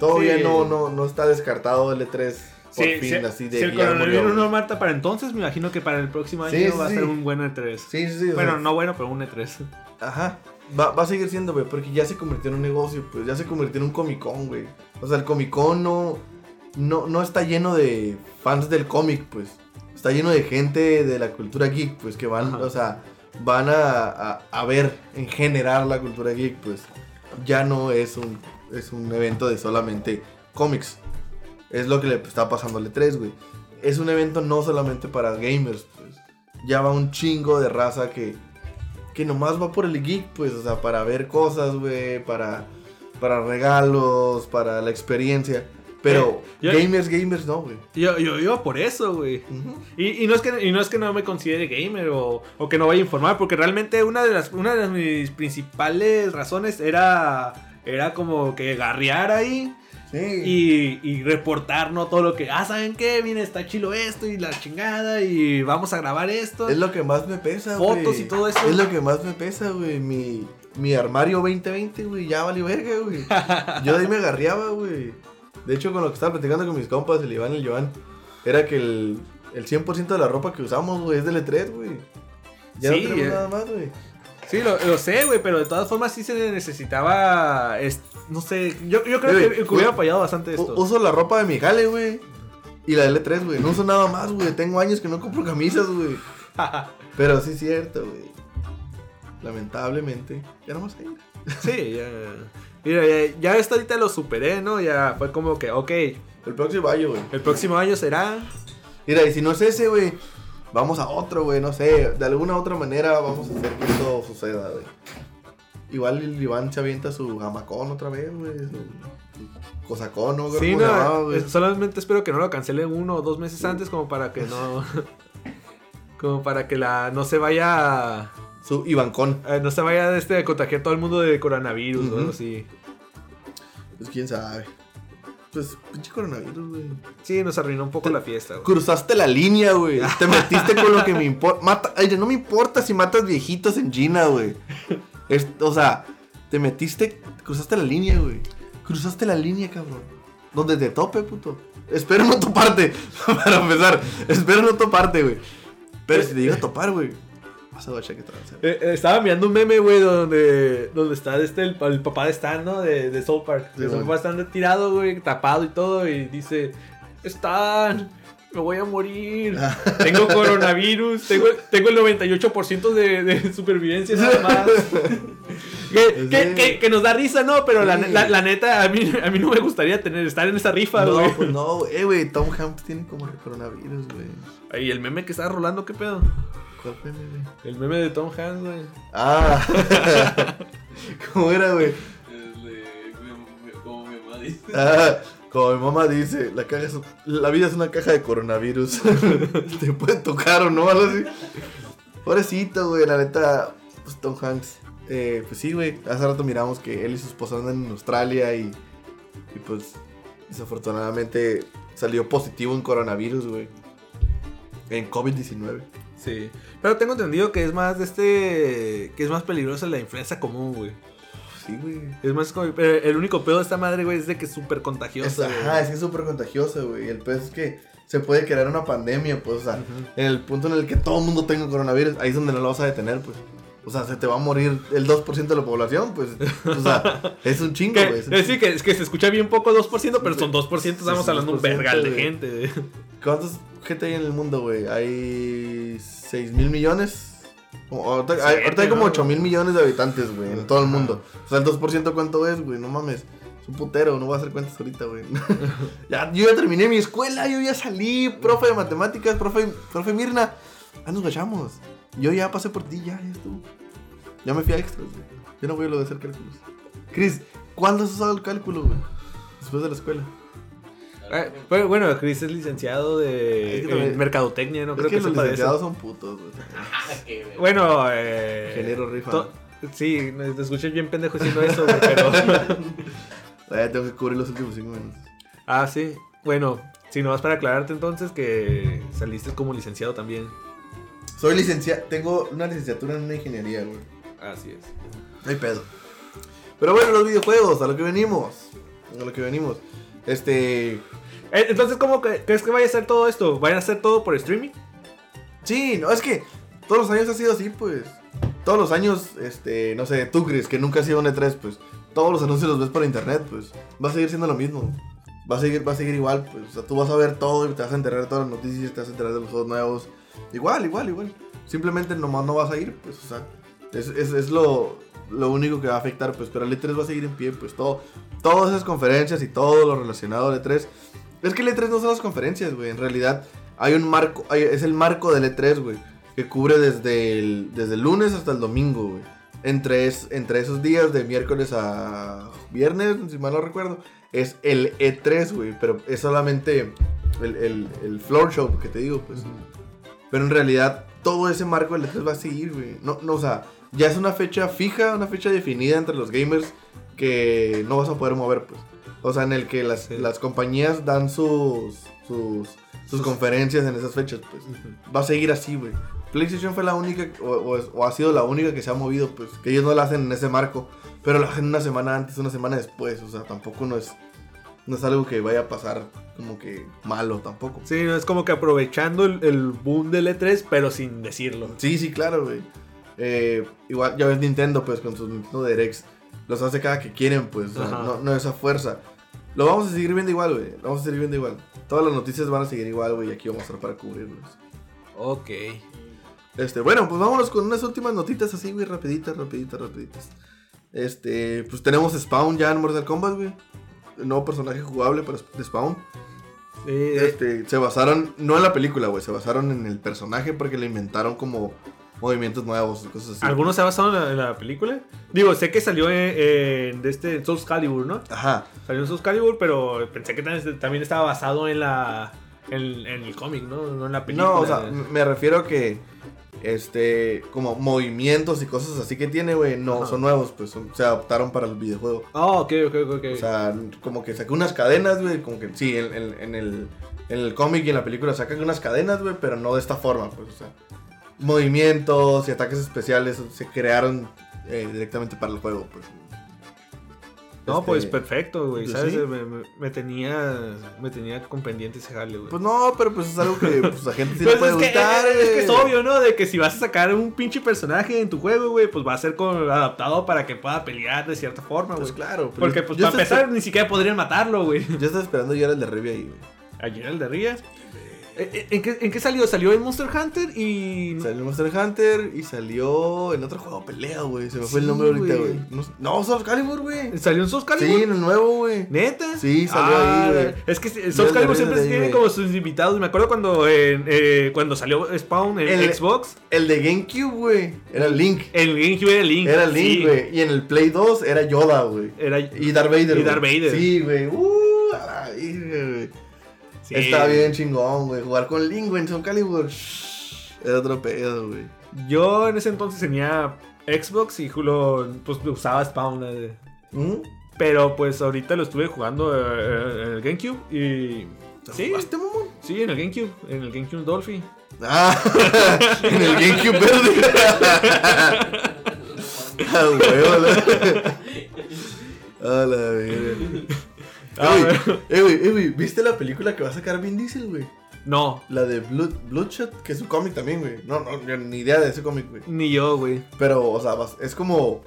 [SPEAKER 1] Todavía
[SPEAKER 2] Sí.
[SPEAKER 1] no, no, no está descartado el E3 por
[SPEAKER 2] Sí,
[SPEAKER 1] fin,
[SPEAKER 2] si,
[SPEAKER 1] así de
[SPEAKER 2] si el coronavirus no mata para entonces, me imagino que para el próximo año
[SPEAKER 1] Sí,
[SPEAKER 2] va a ser un buen E3.
[SPEAKER 1] Sí, sí,
[SPEAKER 2] Bueno, no bueno, pero un E E3.
[SPEAKER 1] Ajá. Va, va a seguir siendo, güey, porque ya se convirtió en un negocio, pues ya se convirtió en un Comic Con, güey. O sea, el Comic Con no, no, no está lleno de fans del cómic, pues. Está lleno de gente de la cultura geek, pues, que van,
[SPEAKER 2] Ajá.
[SPEAKER 1] o sea, van a, a, a ver en general la cultura geek, pues. Ya no es un, es un evento de solamente cómics. Es lo que le está pasando al E3, güey. Es un evento no solamente para gamers, pues. Ya va un chingo de raza que, que nomás va por el geek, pues, o sea, para ver cosas, güey, para, para regalos, para la experiencia. Pero
[SPEAKER 2] Eh, yo-
[SPEAKER 1] gamers, gamers no, güey.
[SPEAKER 2] Yo, yo iba por eso, güey. Y, y no es que, y no es que no me considere gamer o, o que no vaya a informar, porque realmente una de las una de mis principales razones era, era como que garrear ahí
[SPEAKER 1] Sí.
[SPEAKER 2] y, y reportar ¿no? todo lo que, ah, ¿saben qué? Mira, está chilo esto y la chingada y vamos a grabar esto.
[SPEAKER 1] Es lo que más me pesa, güey.
[SPEAKER 2] Fotos y todo eso.
[SPEAKER 1] Es lo que más me pesa, güey. Mi, mi armario 2020, güey, ya valió verga, güey. Yo de ahí me agarreaba, güey. De hecho, con lo que estaba platicando con mis compas, el Iván y el Joan, era que el, el 100% de la ropa que usamos, güey, es del E3, güey. Ya
[SPEAKER 2] Sí,
[SPEAKER 1] no tenemos
[SPEAKER 2] eh.
[SPEAKER 1] nada más, güey.
[SPEAKER 2] Sí, lo, lo sé, güey, pero de todas formas sí se necesitaba, es- no sé, yo, yo creo que, que hubiera fallado bastante esto.
[SPEAKER 1] Uso la ropa de mi jale, güey. Y la del E3, güey. No uso nada más, güey. Tengo años que no compro camisas, güey. Pero sí es cierto, güey. Lamentablemente. Ya no más hay.
[SPEAKER 2] Sí, ya. Mira, ya, ya esto ahorita lo superé, ¿no? Ya fue como que, ok,
[SPEAKER 1] El próximo año, güey.
[SPEAKER 2] el próximo año será.
[SPEAKER 1] Mira, y si no es ese, güey. Vamos a otro, güey. No sé. De alguna otra manera vamos a hacer que esto suceda, güey. Igual el Iván se avienta su hamacón otra vez, güey. Su, cosacón, ¿no?
[SPEAKER 2] Sí,
[SPEAKER 1] ¿Cómo se llamaba,
[SPEAKER 2] no, solamente espero que no lo cancelen uno o dos meses antes como para que no... como para que la no se vaya...
[SPEAKER 1] Su Ivancón.
[SPEAKER 2] eh, no se vaya este, a contagiar todo el mundo de coronavirus o
[SPEAKER 1] Ujú.
[SPEAKER 2] algo así.
[SPEAKER 1] Pues quién sabe. Pues pinche coronavirus, güey.
[SPEAKER 2] Sí, nos arruinó un poco la fiesta, güey.
[SPEAKER 1] Cruzaste la línea, güey. Te metiste con lo que me importa. Ay, no me importa si matas viejitos en China, güey. O sea, te metiste. Cruzaste la línea, güey. Cruzaste la línea, cabrón. Donde te tope, puto. Espero no toparte. Para empezar. Espero no toparte, güey. Pero si te llega a topar, güey.
[SPEAKER 2] Eh, eh, estaba enviando un meme, güey, donde, donde está este, el, el papá de Stan, ¿no? De, de South Park.
[SPEAKER 1] Sí, bueno.
[SPEAKER 2] papá güey, tapado y todo, y dice, Stan, me voy a morir. Tengo coronavirus, tengo, tengo el 98% de, de supervivencia nada más. que, que,
[SPEAKER 1] Sí.
[SPEAKER 2] que- que nos da risa, ¿no? Pero la,
[SPEAKER 1] Sí.
[SPEAKER 2] la- la neta, a mí, a mí no me gustaría tener, estar en esa rifa, güey.
[SPEAKER 1] No, pues no. Eh, güey. Tom Hanks tiene como el coronavirus, güey.
[SPEAKER 2] Y el meme que estaba rolando, ¿qué pedo?
[SPEAKER 1] ¿Cuál fue, güey?
[SPEAKER 2] El meme de Tom Hanks, güey.
[SPEAKER 1] Ah. ¿Cómo era, güey?
[SPEAKER 4] El de- mi- mi- Como mi mamá dice.
[SPEAKER 1] Ah, como mi mamá dice, la, caja es- la vida es una caja de coronavirus. Te puede tocar o no, algo así. Pobrecito, güey, la neta, pues Tom Hanks. Eh, pues sí, güey, hace rato miramos que él y su esposa andan en Australia y, y pues desafortunadamente salió positivo en coronavirus, güey. En COVID-19.
[SPEAKER 2] Sí. Pero tengo entendido que es más de este. que es más peligrosa la influenza común, güey.
[SPEAKER 1] Sí, güey.
[SPEAKER 2] Es más como. pero el único pedo de esta madre, güey, es de que es súper contagiosa. güey.
[SPEAKER 1] ajá, es que es súper contagiosa, güey. El pez es que se puede crear una pandemia, pues, o sea, en el punto en el que todo el mundo tenga coronavirus, ahí es donde no lo vas a detener, pues. O sea, se te va a morir el 2% de la población, pues. O sea, es un chingo, güey. es chingo.
[SPEAKER 2] que, es que se escucha bien poco 2%, pero son 2%, estamos hablando un
[SPEAKER 1] 2%,
[SPEAKER 2] vergal de
[SPEAKER 1] güey.
[SPEAKER 2] gente.
[SPEAKER 1] ¿Cuántos gente hay en el mundo, güey? Hay 6 mil millones. Ahorita, hay,
[SPEAKER 2] Siete,
[SPEAKER 1] ahorita hay como
[SPEAKER 2] ¿no?
[SPEAKER 1] 8 mil millones de habitantes, güey, en todo el mundo. O sea, el 2% cuánto es, güey, no mames. Es un putero, no voy a hacer cuentas ahorita, güey. ya, yo ya terminé mi escuela, yo ya salí, profe de matemáticas, profe, profe Mirna. Ah, nos vayamos. Yo ya pasé por ti, ya, ya estuvo. Ya me fui a extras, güey. Yo no voy a lo de hacer cálculos. Chris, ¿cuándo has usado el cálculo, güey? Después de la escuela.
[SPEAKER 2] Eh, pero bueno, Chris es licenciado de
[SPEAKER 1] Es que también-
[SPEAKER 2] en mercadotecnia, no
[SPEAKER 1] Es
[SPEAKER 2] creo
[SPEAKER 1] que
[SPEAKER 2] que,
[SPEAKER 1] los licenciados son putos, güey.
[SPEAKER 2] Bueno, eh,
[SPEAKER 1] Ingeniero rifa.
[SPEAKER 2] Sí, te escuché bien pendejo diciendo eso, güey, pero...
[SPEAKER 1] Eh, tengo que cubrir los últimos cinco minutos.
[SPEAKER 2] ah, sí. Bueno, si no vas para aclararte entonces que saliste como licenciado también.
[SPEAKER 1] Soy licenciado, tengo una licenciatura en una ingeniería, güey.
[SPEAKER 2] Así es.
[SPEAKER 1] No hay pedo. Pero bueno, los videojuegos, a lo que venimos. A lo que venimos. Este.
[SPEAKER 2] Eh, Entonces, ¿cómo crees que vaya a ser todo esto? ¿Vayan a hacer todo por streaming?
[SPEAKER 1] Sí, no, es que todos los años ha sido así, pues. Todos los años, este, no sé, tú, Chris, que nunca has sido un E3, pues. Todos los anuncios los ves por internet, pues. Va a seguir siendo lo mismo. Va a seguir, va a seguir igual, pues. O sea, tú vas a ver todo y te vas a enterar de todas las noticias, te vas a enterar de los juegos nuevos. Igual, igual, igual. Simplemente nomás no vas a ir, pues, o sea. Es, es, es lo, lo único que va a afectar, pues. Pero el E3 va a seguir en pie, pues. Todo, todas esas conferencias y todo lo relacionado al E3. Es que el E3 no son las conferencias, güey. En realidad, hay un marco, hay- es el marco del E3, güey. Que cubre desde el, desde el lunes hasta el domingo, güey. Entre, es- entre esos días, de miércoles a viernes, si mal no recuerdo, es el E3, güey. Pero es solamente el, el, el floor show que te digo, pues. Pero en realidad, todo ese marco del E3 va a seguir, güey. No, no, o sea, ya es una fecha fija, una fecha definida entre los gamers que no vas a poder mover, pues. O sea, en el que las,
[SPEAKER 2] Sí.
[SPEAKER 1] las compañías dan sus, sus, sus conferencias en esas fechas, pues. Va a seguir así, güey. PlayStation fue la única, o, o es- o ha sido la única que se ha movido, pues. Que ellos no la hacen en ese marco, pero la hacen una semana antes, una semana después. O sea, tampoco no es, no es algo que vaya a pasar como que malo tampoco.
[SPEAKER 2] Sí, no es como que aprovechando el, el boom del E3, pero sin decirlo.
[SPEAKER 1] Sí, sí, claro, güey. Eh, igual, ya ves Nintendo, pues, con sus Nintendo Directs. Los hace cada que quieren, pues. o sea,
[SPEAKER 2] Ajá.
[SPEAKER 1] no, no esa fuerza. Lo vamos a seguir viendo igual, güey. Lo vamos a seguir viendo igual. Todas las noticias van a seguir igual, güey. Y aquí vamos a estar para cubrirlos.
[SPEAKER 2] Ok.
[SPEAKER 1] Este, bueno, pues vámonos con unas últimas notitas así, güey. Rapiditas, rapiditas, rapiditas. Este, pues tenemos Spawn ya en Mortal Kombat, güey. El nuevo personaje jugable para Spawn.
[SPEAKER 2] Sí, de-
[SPEAKER 1] Este, se basaron, no en la película, güey. Se basaron en el personaje porque le inventaron como movimientos nuevos y cosas así.
[SPEAKER 2] ¿Alguno se ha basado en la, en la película? Digo, sé que salió en, en de este Soul Calibur, ¿no?
[SPEAKER 1] Ajá.
[SPEAKER 2] Salió en Soul Calibur, pero pensé que también, estaba basado en la en, en el cómic, ¿no? No en la película.
[SPEAKER 1] No, o sea, me refiero a que este como movimientos y cosas así que tiene, güey, no
[SPEAKER 2] Ajá.
[SPEAKER 1] son nuevos, pues son- se adaptaron para el videojuego.
[SPEAKER 2] Oh, ok, ok, ok.
[SPEAKER 1] O sea, como que sacó unas cadenas, güey, como que sí, en, en- en el en el cómic y en la película sacan unas cadenas, güey, pero no de esta forma, pues, o sea, movimientos y ataques especiales se crearon eh, directamente para el juego, pues.
[SPEAKER 2] no,
[SPEAKER 1] Este,
[SPEAKER 2] pues perfecto, güey.
[SPEAKER 1] pues,
[SPEAKER 2] ¿Sabes?
[SPEAKER 1] sí.
[SPEAKER 2] Me, me- me tenía me tenía con pendiente ese jale, güey.
[SPEAKER 1] Pues no, pero pues es algo que pues, a gente sí
[SPEAKER 2] Pues
[SPEAKER 1] le puede
[SPEAKER 2] es, que,
[SPEAKER 1] gustar,
[SPEAKER 2] es que es obvio, ¿no? De que si vas a sacar un pinche personaje en tu juego, güey, pues va a ser con, adaptado para que pueda pelear de cierta forma, güey.
[SPEAKER 1] Pues claro.
[SPEAKER 2] Porque, pues, para empezar, ni siquiera podrían matarlo, güey.
[SPEAKER 1] Yo estaba esperando era el de Revia ahí, güey.
[SPEAKER 2] Ayer el de Rías. Eh, eh, ¿En qué, ¿En qué salió? Salió en Monster Hunter y.
[SPEAKER 1] Salió Monster Hunter y salió en otro juego de pelea, güey. Se me fue el nombre ahorita,
[SPEAKER 2] güey.
[SPEAKER 1] No, Soul Calibur, güey.
[SPEAKER 2] ¿Salió en Soul Calibur?
[SPEAKER 1] Sí, en el nuevo, güey.
[SPEAKER 2] ¿Neta?
[SPEAKER 1] Sí, salió ahí, güey.
[SPEAKER 2] Es que Soul Calibur siempre tiene como sus invitados. Me acuerdo cuando, en, eh, cuando salió Spawn en
[SPEAKER 1] El-
[SPEAKER 2] Xbox.
[SPEAKER 1] El de GameCube, güey. Era Link.
[SPEAKER 2] El GameCube era Link.
[SPEAKER 1] Era Link,
[SPEAKER 2] sí.
[SPEAKER 1] güey. Y en el Play 2 era Yoda, güey.
[SPEAKER 2] Era,
[SPEAKER 1] Y Darth Vader.
[SPEAKER 2] Y. Darth Vader.
[SPEAKER 1] Sí, güey. Uh,
[SPEAKER 2] sí.
[SPEAKER 1] Está bien chingón, güey. Jugar con Link, güey, en Soul Calibur. Era otro pedo, güey.
[SPEAKER 2] Yo en ese entonces tenía Xbox y lo, pues usaba Spawn. eh.
[SPEAKER 1] ¿Mm?
[SPEAKER 2] Pero pues ahorita lo estuve jugando eh, en el GameCube y. Sí,
[SPEAKER 1] ¿Jugaste, mamón?
[SPEAKER 2] sí, en el GameCube. En el GameCube Dolphin.
[SPEAKER 1] Ah, en el GameCube verde. Ah, huevo, la- A la verga.
[SPEAKER 2] Ah,
[SPEAKER 1] Eh, güey, eh, güey, eh, güey, ¿viste la película que va a sacar Vin Diesel, güey?
[SPEAKER 2] No,
[SPEAKER 1] La de Blood, Bloodshot, que es un cómic también, güey. No, no, yo ni idea de ese cómic, güey.
[SPEAKER 2] ni yo, güey.
[SPEAKER 1] Pero, o sea, es como.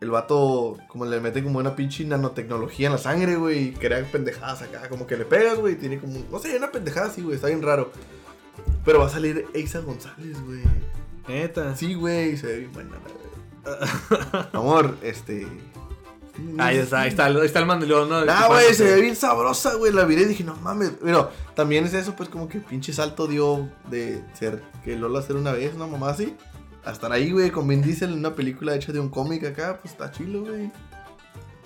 [SPEAKER 1] El vato, como le mete como una pinche nanotecnología en la sangre, güey. Y crea pendejadas acá. Como que le pegas, güey. Tiene como. No sé, una pendejada así, güey. Está bien raro. Pero va a salir Eiza González, güey.
[SPEAKER 2] Neta.
[SPEAKER 1] Sí, güey. Se ve bien buena, güey. Amor, este.
[SPEAKER 2] Ahí está, ahí está, ahí está el mandilón, ¿no?
[SPEAKER 1] Ah, güey, se ve bien sabrosa, güey. La miré y dije, no mames. Bueno, también es eso, pues como que pinche salto dio de ser que Lola hacer una vez, una mamá así. A estar ahí, güey, con Vin Diesel en una película hecha de un cómic acá, pues está chilo, güey.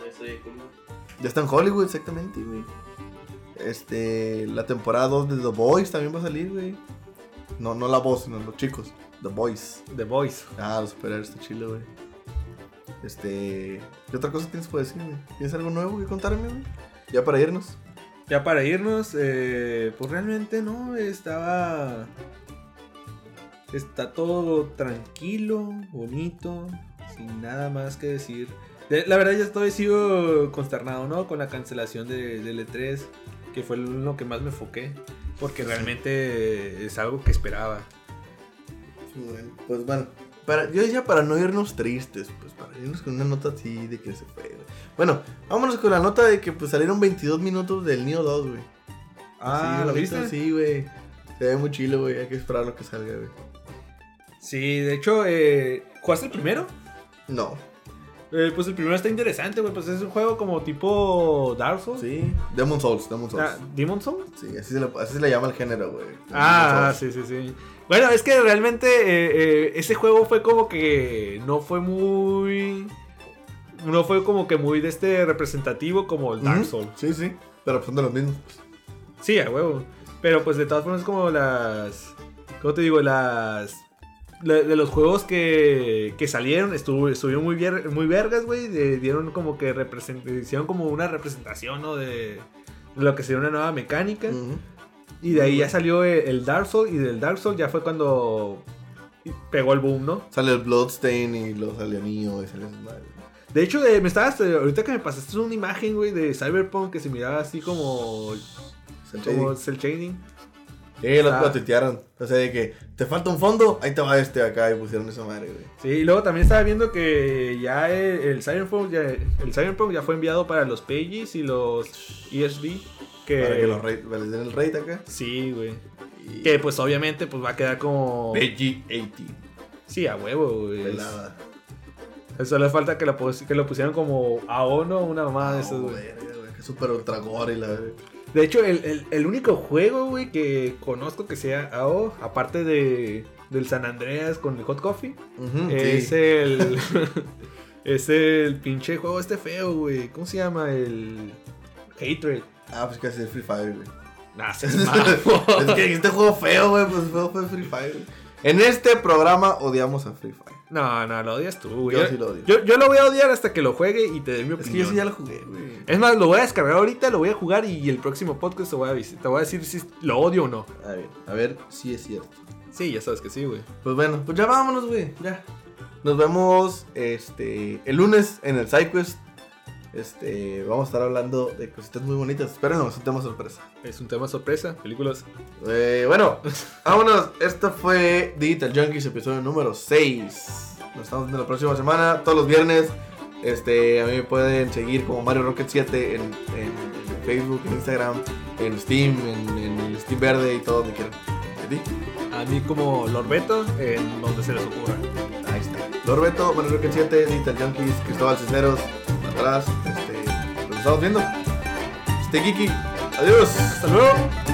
[SPEAKER 4] Eso ya
[SPEAKER 1] está en Hollywood, exactamente, güey. Este, la temporada 2 de The Boys también va a salir, güey. No, no la voz, sino los chicos. The Boys.
[SPEAKER 2] The Voice.
[SPEAKER 1] Ah, los superhéroes está chilo, güey. Este, ¿qué otra cosa tienes por decir, güey? ¿Tienes algo nuevo que contarme, güey? Ya para irnos.
[SPEAKER 2] Ya para irnos, eh, pues realmente no, estaba... Está todo tranquilo, bonito, sin nada más que decir. De- La verdad ya estoy sigo consternado, ¿no? Con la cancelación de, del E3, que fue lo que más me enfoqué. Porque realmente es algo que esperaba.
[SPEAKER 1] Pues bueno. Para, yo decía para no irnos tristes, pues para irnos con una nota así de que se fue, güey. Bueno, vámonos con la nota de que pues salieron 22 minutos del Neo 2, güey.
[SPEAKER 2] Ah,
[SPEAKER 1] Sí,
[SPEAKER 2] ¿lo
[SPEAKER 1] la
[SPEAKER 2] viste?
[SPEAKER 1] Sí, güey. Se ve muy chilo, güey. Hay que esperar lo que salga, güey.
[SPEAKER 2] Sí, de hecho, eh, ¿jugaste el primero?
[SPEAKER 1] No.
[SPEAKER 2] Eh, pues el primero está interesante, güey. Pues es un juego como tipo Dark Souls.
[SPEAKER 1] Sí. Demon Souls, Demon Souls.
[SPEAKER 2] Ah, ¿Demon Souls?
[SPEAKER 1] Sí, así se, le, así se le llama el género, güey.
[SPEAKER 2] Ah,
[SPEAKER 1] Souls.
[SPEAKER 2] sí, sí, sí. Bueno, es que realmente eh, eh, ese juego fue como que no fue muy... No fue como que muy de este representativo como el Dark. Souls.
[SPEAKER 1] Sí, sí. Pero pues son de los mismos.
[SPEAKER 2] Sí, a huevo. Pero pues de todas formas como las... ¿Cómo te digo? Las... De los juegos que, que salieron, estuvo, estuvieron muy, vier- muy vergas, güey. de- Dieron como que represent, hicieron como una representación, ¿no? De, de lo que sería una nueva mecánica. Y de ahí ya salió el, Dark Souls. Y del Dark Souls ya fue cuando pegó el boom, ¿no?
[SPEAKER 1] Sale el Bloodstain y lo salió Neo y sale.
[SPEAKER 2] De hecho, eh, me estabas. eh, ahorita que me pasaste una imagen, güey, de Cyberpunk que se miraba así como.
[SPEAKER 1] Cel
[SPEAKER 2] Como cel shading.
[SPEAKER 1] Sí, lo,
[SPEAKER 2] Ah.
[SPEAKER 1] lo tuitearon. O sea, de que te falta un fondo, ahí te va este acá y pusieron esa madre, güey.
[SPEAKER 2] Sí, y luego también estaba viendo que ya el, el Cyberpunk ya, el Cyberpunk ya fue enviado para los Pages y los ESV. Que,
[SPEAKER 1] Para que los rate- les den el rate acá.
[SPEAKER 2] Sí, güey.
[SPEAKER 1] Y...
[SPEAKER 2] Que pues obviamente pues va a quedar como...
[SPEAKER 1] Peggy 80.
[SPEAKER 2] Sí, a huevo, güey.
[SPEAKER 1] Pelada.
[SPEAKER 2] Solo falta que lo, que lo pusieran como AO, ¿no? Una mamada de esas,
[SPEAKER 1] Oh,
[SPEAKER 2] güey.
[SPEAKER 1] super ultra gore y la.
[SPEAKER 2] De hecho, el, el- el único juego, güey, que conozco que sea AO, aparte de, del San Andreas con el Hot Coffee, es
[SPEAKER 1] sí.
[SPEAKER 2] el. es el pinche juego este feo, güey. ¿Cómo se llama? El. Hatred.
[SPEAKER 1] Ah, pues que es Free Fire, güey.
[SPEAKER 2] Nah, mamón.
[SPEAKER 1] es que este juego feo, güey, pues feo fue Free Fire. En este programa odiamos a Free Fire.
[SPEAKER 2] No, no, lo odias tú, güey.
[SPEAKER 1] Yo sí lo odio.
[SPEAKER 2] Yo, yo lo voy a odiar hasta que lo juegue y te dé mi
[SPEAKER 1] Es que
[SPEAKER 2] opinión.
[SPEAKER 1] yo sí ya lo jugué, güey.
[SPEAKER 2] Es más, lo voy a descargar ahorita, lo voy a jugar y el próximo podcast te voy a, avis- te voy a decir si lo odio o no.
[SPEAKER 1] A ver, a ver si es cierto.
[SPEAKER 2] Sí, ya sabes que sí, güey.
[SPEAKER 1] Pues bueno, pues ya vámonos, güey. Ya. Nos vemos este el lunes en el SideQuest. Este, vamos a estar hablando de cositas muy bonitas. Espérenos, es un tema sorpresa.
[SPEAKER 2] Es un tema sorpresa, películas.
[SPEAKER 1] Eh, bueno, vámonos. Esto fue Digital Junkies, episodio número 6. Nos estamos viendo la próxima semana, todos los viernes. Este, a mí me pueden seguir como Mario Rocket 7 en, en- en Facebook, en Instagram, en Steam, en, en Steam Verde y todo donde quieran. ¿A ti?
[SPEAKER 2] A mí como Lorbeto, en donde se les ocurra.
[SPEAKER 1] Ahí está. Lorbeto, Mario Rocket 7, Digital Junkies, Cristóbal Cisneros, atrás. Este, nos estamos viendo. Este Kiki. Adiós.
[SPEAKER 2] Hasta luego.